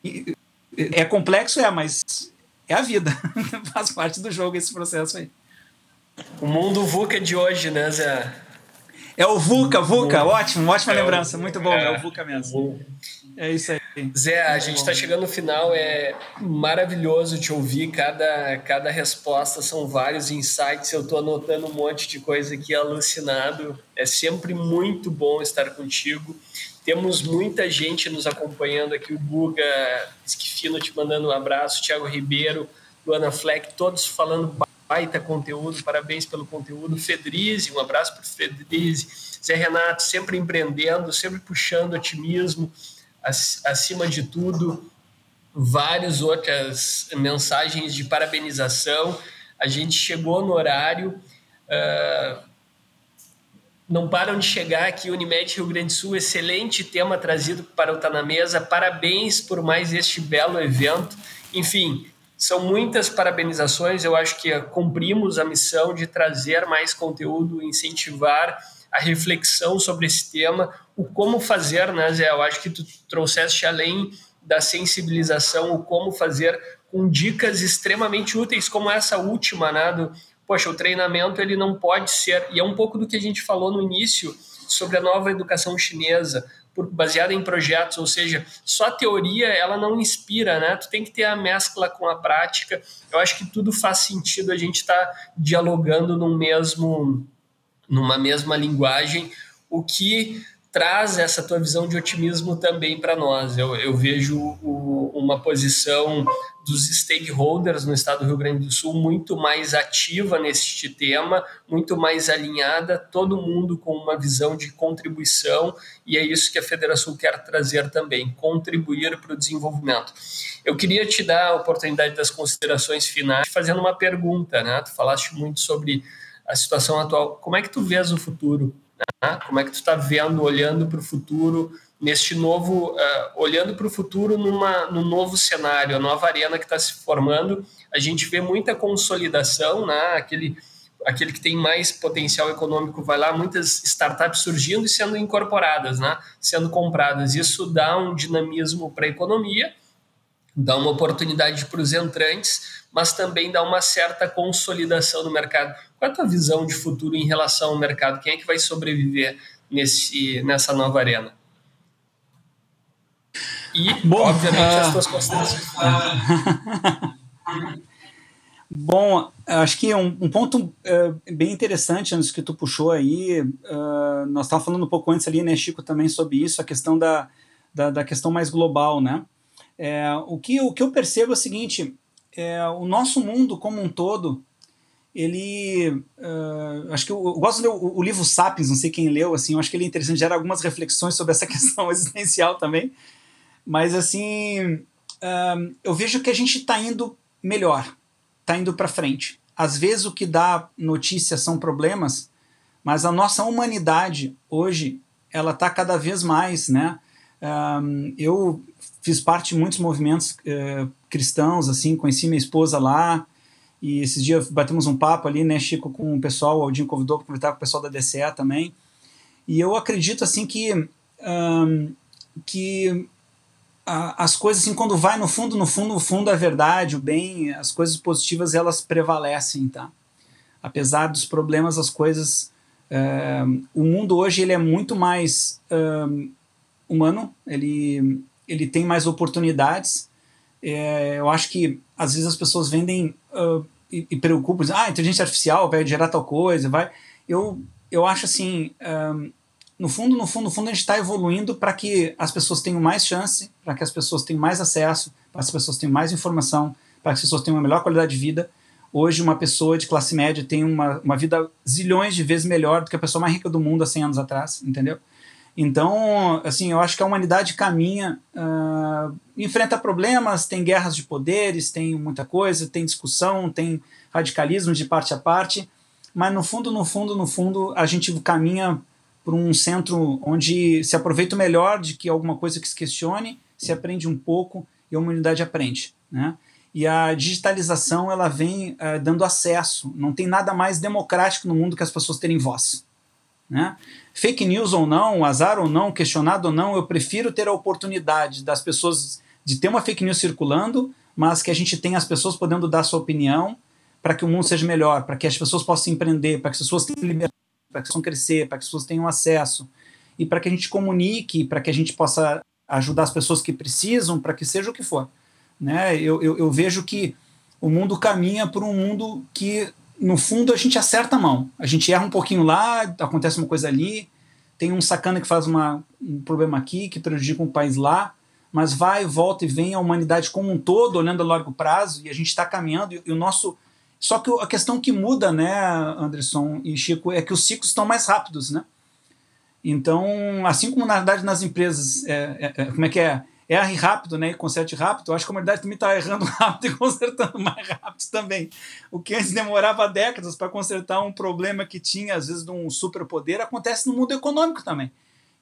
e, é complexo, é, mas é a vida. Faz parte do jogo esse processo aí. O mundo VUCA de hoje, né, Zé? É o VUCA, VUCA, ótimo, ótima é lembrança, o, muito bom, é, é, o VUCA mesmo. É isso aí. Zé, a gente está chegando no final, é maravilhoso te ouvir, cada, cada resposta são vários insights, eu estou anotando um monte de coisa aqui alucinado, é sempre muito bom estar contigo. Temos muita gente nos acompanhando aqui, o Guga Esquifino te mandando um abraço, Thiago Ribeiro, Luana Fleck, todos falando baita conteúdo, parabéns pelo conteúdo. Fedrize, um abraço para Fedrize. Zé Renato, sempre empreendendo, sempre puxando otimismo acima de tudo. Várias outras mensagens de parabenização. A gente chegou no horário. Uh, não param de chegar aqui, Unimed Rio Grande do Sul, excelente tema trazido para o Tá na Mesa. Parabéns por mais este belo evento. Enfim, são muitas parabenizações. Eu acho que cumprimos a missão de trazer mais conteúdo, incentivar a reflexão sobre esse tema, o como fazer, né, Zé? Eu acho que tu trouxeste além da sensibilização, o como fazer com dicas extremamente úteis, como essa última, né, do poxa, o treinamento ele não pode ser, e é um pouco do que a gente falou no início sobre a nova educação chinesa, por, baseada em projetos, ou seja, só teoria ela não inspira, né? Tu tem que ter a mescla com a prática. Eu acho que tudo faz sentido a gente estar tá dialogando num mesmo, numa mesma linguagem, o que traz essa tua visão de otimismo também para nós. Eu, eu vejo o, uma posição dos stakeholders no estado do Rio Grande do Sul muito mais ativa neste tema, muito mais alinhada, todo mundo com uma visão de contribuição, e é isso que a Federação quer trazer também, contribuir para o desenvolvimento. Eu queria te dar a oportunidade das considerações finais, fazendo uma pergunta, né? Tu falaste muito sobre a situação atual. Como é que tu vês o futuro? Né? Como é que tu está vendo, olhando para o futuro, neste novo, uh, olhando para o futuro numa, num novo cenário, a nova arena que está se formando, a gente vê muita consolidação, né? aquele, aquele que tem mais potencial econômico vai lá, muitas startups surgindo e sendo incorporadas, né? sendo compradas. Isso dá um dinamismo para a economia, dá uma oportunidade para os entrantes, mas também dá uma certa consolidação no mercado. Qual é a tua visão de futuro em relação ao mercado? Quem é que vai sobreviver nesse, nessa nova arena? E, Bom, obviamente, uh, as tuas considerações. Uh, Bom, acho que um, um ponto uh, bem interessante antes que tu puxou aí, uh, nós estávamos falando um pouco antes ali, né, Chico, também sobre isso, a questão da, da, da questão mais global, né? É, o, que, o que eu percebo é o seguinte, é, o nosso mundo como um todo, ele, uh, acho que eu, eu gosto de ler o, o, livro Sapiens, não sei quem leu, assim, eu acho que ele é interessante, gera algumas reflexões sobre essa questão existencial também, mas assim, uh, eu vejo que a gente está indo melhor, está indo para frente. Às vezes o que dá notícia são problemas, mas a nossa humanidade hoje ela está cada vez mais, né? Um, eu fiz parte de muitos movimentos uh, cristãos, assim, conheci minha esposa lá, e esses dias batemos um papo ali, né, Chico, com o pessoal, o Aldinho convidou para conversar com o pessoal da DCE também, e eu acredito, assim, que, um, que a, as coisas, assim, quando vai no fundo, no fundo, no fundo, a verdade, o bem, as coisas positivas, elas prevalecem, tá? Apesar dos problemas, as coisas... Uh, o mundo hoje, ele é muito mais uh, humano, ele, ele tem mais oportunidades, é, eu acho que às vezes as pessoas vendem uh, e, e, preocupam, dizem, ah, inteligência artificial vai gerar tal coisa, vai. Eu, eu acho assim, um, no fundo, no fundo, no fundo, a gente está evoluindo para que as pessoas tenham mais chance, para que as pessoas tenham mais acesso, para que as pessoas tenham mais informação, para que as pessoas tenham uma melhor qualidade de vida. Hoje, uma pessoa de classe média tem uma, uma vida zilhões de vezes melhor do que a pessoa mais rica do mundo há 100 anos atrás, entendeu? Então, assim, eu acho que a humanidade caminha, uh, enfrenta problemas, tem guerras de poderes, tem muita coisa, tem discussão, tem radicalismo de parte a parte, mas no fundo, no fundo, no fundo, a gente caminha para um centro onde se aproveita o melhor de que alguma coisa que se questione, se aprende um pouco e a humanidade aprende, né? E a digitalização ela vem uh, dando acesso. Não tem nada mais democrático no mundo que as pessoas terem voz. Né? Fake news ou não, azar ou não, questionado ou não, eu prefiro ter a oportunidade das pessoas de ter uma fake news circulando, mas que a gente tenha as pessoas podendo dar sua opinião para que o mundo seja melhor, para que as pessoas possam empreender, para que as pessoas tenham liberdade, para que as pessoas crescer, para que as pessoas tenham acesso e para que a gente comunique, para que a gente possa ajudar as pessoas que precisam, para que seja o que for. Né? Eu, eu, eu vejo que o mundo caminha por um mundo que no fundo a gente acerta a mão. A gente erra um pouquinho lá, acontece uma coisa ali, tem um sacana que faz uma, um problema aqui, que prejudica um país lá, mas vai, volta e vem a humanidade como um todo, olhando a longo prazo, e a gente está caminhando, e, e, o nosso. Só que a questão que muda, né, Anderson e Chico, é que os ciclos estão mais rápidos, né? Então, assim como na verdade nas empresas, é, é, é como é que é? Erre rápido né, e conserte rápido, eu acho que a humanidade também está errando rápido e consertando mais rápido também. O que antes demorava décadas para consertar um problema que tinha, às vezes, de um superpoder, acontece no mundo econômico também.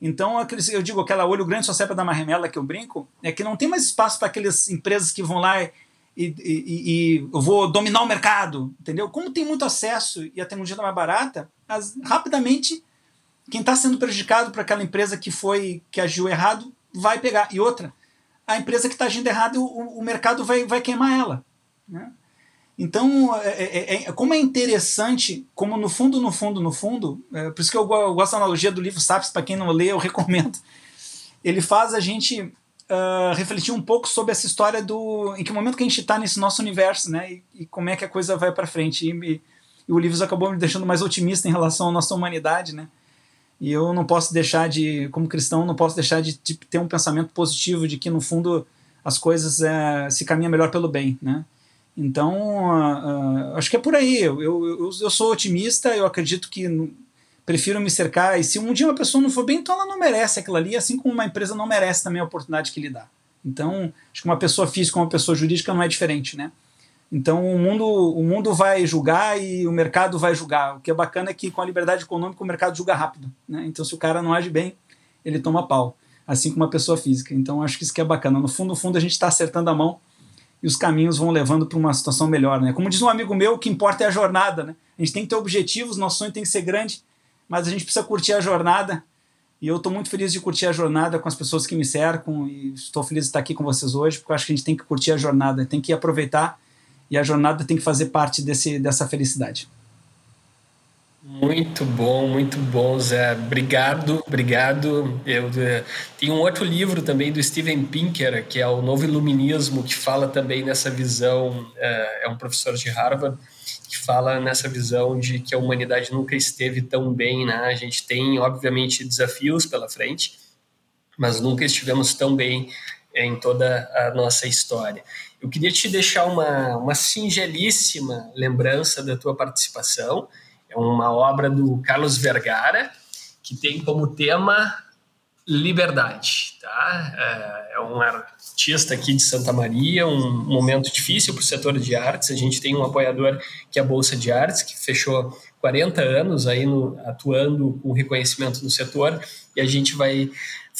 Então, eu digo, aquela olho grande só serve para dar uma remela que eu brinco, é que não tem mais espaço para aquelas empresas que vão lá e, e, e, e, eu vou dominar o mercado, entendeu? Como tem muito acesso e a tecnologia está mais barata, as, rapidamente quem está sendo prejudicado para aquela empresa que foi que agiu errado vai pegar. E outra, a empresa que está agindo errado, o, o mercado vai, vai queimar ela. Né? Então, é, é, é, como é interessante, como no fundo, no fundo, no fundo, é, por isso que eu, eu, gosto da analogia do livro Sapiens, para quem não lê, eu recomendo. Ele faz a gente uh, refletir um pouco sobre essa história do em que momento que a gente está nesse nosso universo, né? E, e, como é que a coisa vai para frente. E, e, e, o livro acabou me deixando mais otimista em relação à nossa humanidade, né? E eu não posso deixar de, como cristão, não posso deixar de, de ter um pensamento positivo de que, no fundo, as coisas é, se caminham melhor pelo bem, né? Então, uh, uh, acho que é por aí. Eu, eu, eu, sou otimista, eu acredito que prefiro me cercar. E se um dia uma pessoa não for bem, então ela não merece aquilo ali, assim como uma empresa não merece também a oportunidade que lhe dá. Então, acho que uma pessoa física ou uma pessoa jurídica não é diferente, né? Então o mundo, o mundo vai julgar e o mercado vai julgar. O que é bacana é que com a liberdade econômica o mercado julga rápido. Né? Então se o cara não age bem, ele toma pau. Assim como uma pessoa física. Então acho que isso que é bacana. No fundo, no fundo a gente está acertando a mão e os caminhos vão levando para uma situação melhor. Né? Como diz um amigo meu, o que importa é a jornada. Né? A gente tem que ter objetivos, nosso sonho tem que ser grande, mas a gente precisa curtir a jornada. E eu estou muito feliz de curtir a jornada com as pessoas que me cercam e estou feliz de estar aqui com vocês hoje, porque eu acho que a gente tem que curtir a jornada, tem que aproveitar e a jornada tem que fazer parte desse, dessa felicidade. Muito bom, muito bom, Zé. Obrigado, obrigado. Eu, uh, tem um outro livro também do Steven Pinker, que é o Novo Iluminismo, que fala também nessa visão, uh, é um professor de Harvard, que fala nessa visão de que a humanidade nunca esteve tão bem, né? A gente tem, obviamente, desafios pela frente, mas nunca estivemos tão bem em toda a nossa história. Eu queria te deixar uma, uma singelíssima lembrança da tua participação. É uma obra do Carlos Vergara, que tem como tema liberdade. Tá? É, é um artista aqui de Santa Maria, um momento difícil para o setor de artes. A gente tem um apoiador que é a Bolsa de Artes, que fechou 40 anos aí no, atuando com reconhecimento no setor, e a gente vai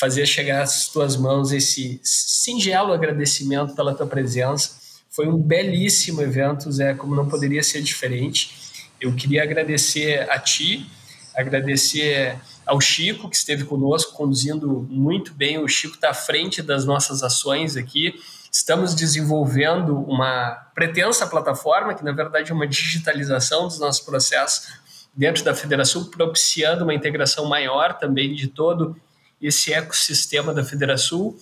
fazer chegar às tuas mãos esse singelo agradecimento pela tua presença. Foi um belíssimo evento, Zé, como não poderia ser diferente. Eu queria agradecer a ti, agradecer ao Chico, que esteve conosco, conduzindo muito bem. O Chico está à frente das nossas ações aqui. Estamos desenvolvendo uma pretensa plataforma, que na verdade é uma digitalização dos nossos processos dentro da Federação, propiciando uma integração maior também de todo esse ecossistema da Federação.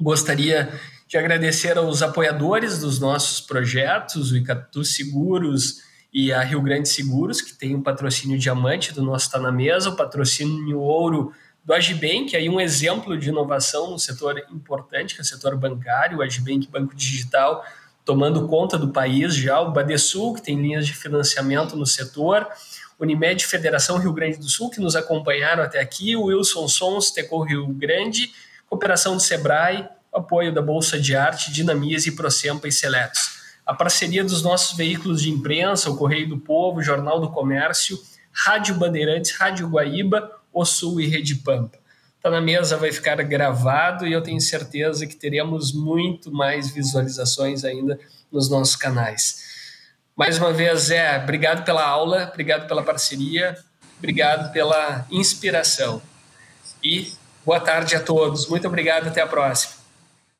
Gostaria de agradecer aos apoiadores dos nossos projetos, o Icatu Seguros e a Rio Grande Seguros, que tem um patrocínio diamante do nosso Está na Mesa, o patrocínio ouro do Agibank, aí um exemplo de inovação no setor importante, que é o setor bancário, o Agibank Banco Digital, tomando conta do país já, o Badesul, que tem linhas de financiamento no setor, Unimed Federação Rio Grande do Sul, que nos acompanharam até aqui, o Wilson Sons, Tecou Rio Grande, Cooperação do Sebrae, apoio da Bolsa de Arte, Dinamias e Procempa e Seletos. A parceria dos nossos veículos de imprensa, o Correio do Povo, Jornal do Comércio, Rádio Bandeirantes, Rádio Guaíba, O Sul e Rede Pampa. Tá na mesa, vai ficar gravado e eu tenho certeza que teremos muito mais visualizações ainda nos nossos canais. Mais uma vez, Zé, obrigado pela aula, obrigado pela parceria, obrigado pela inspiração. E boa tarde a todos. Muito obrigado, até a próxima.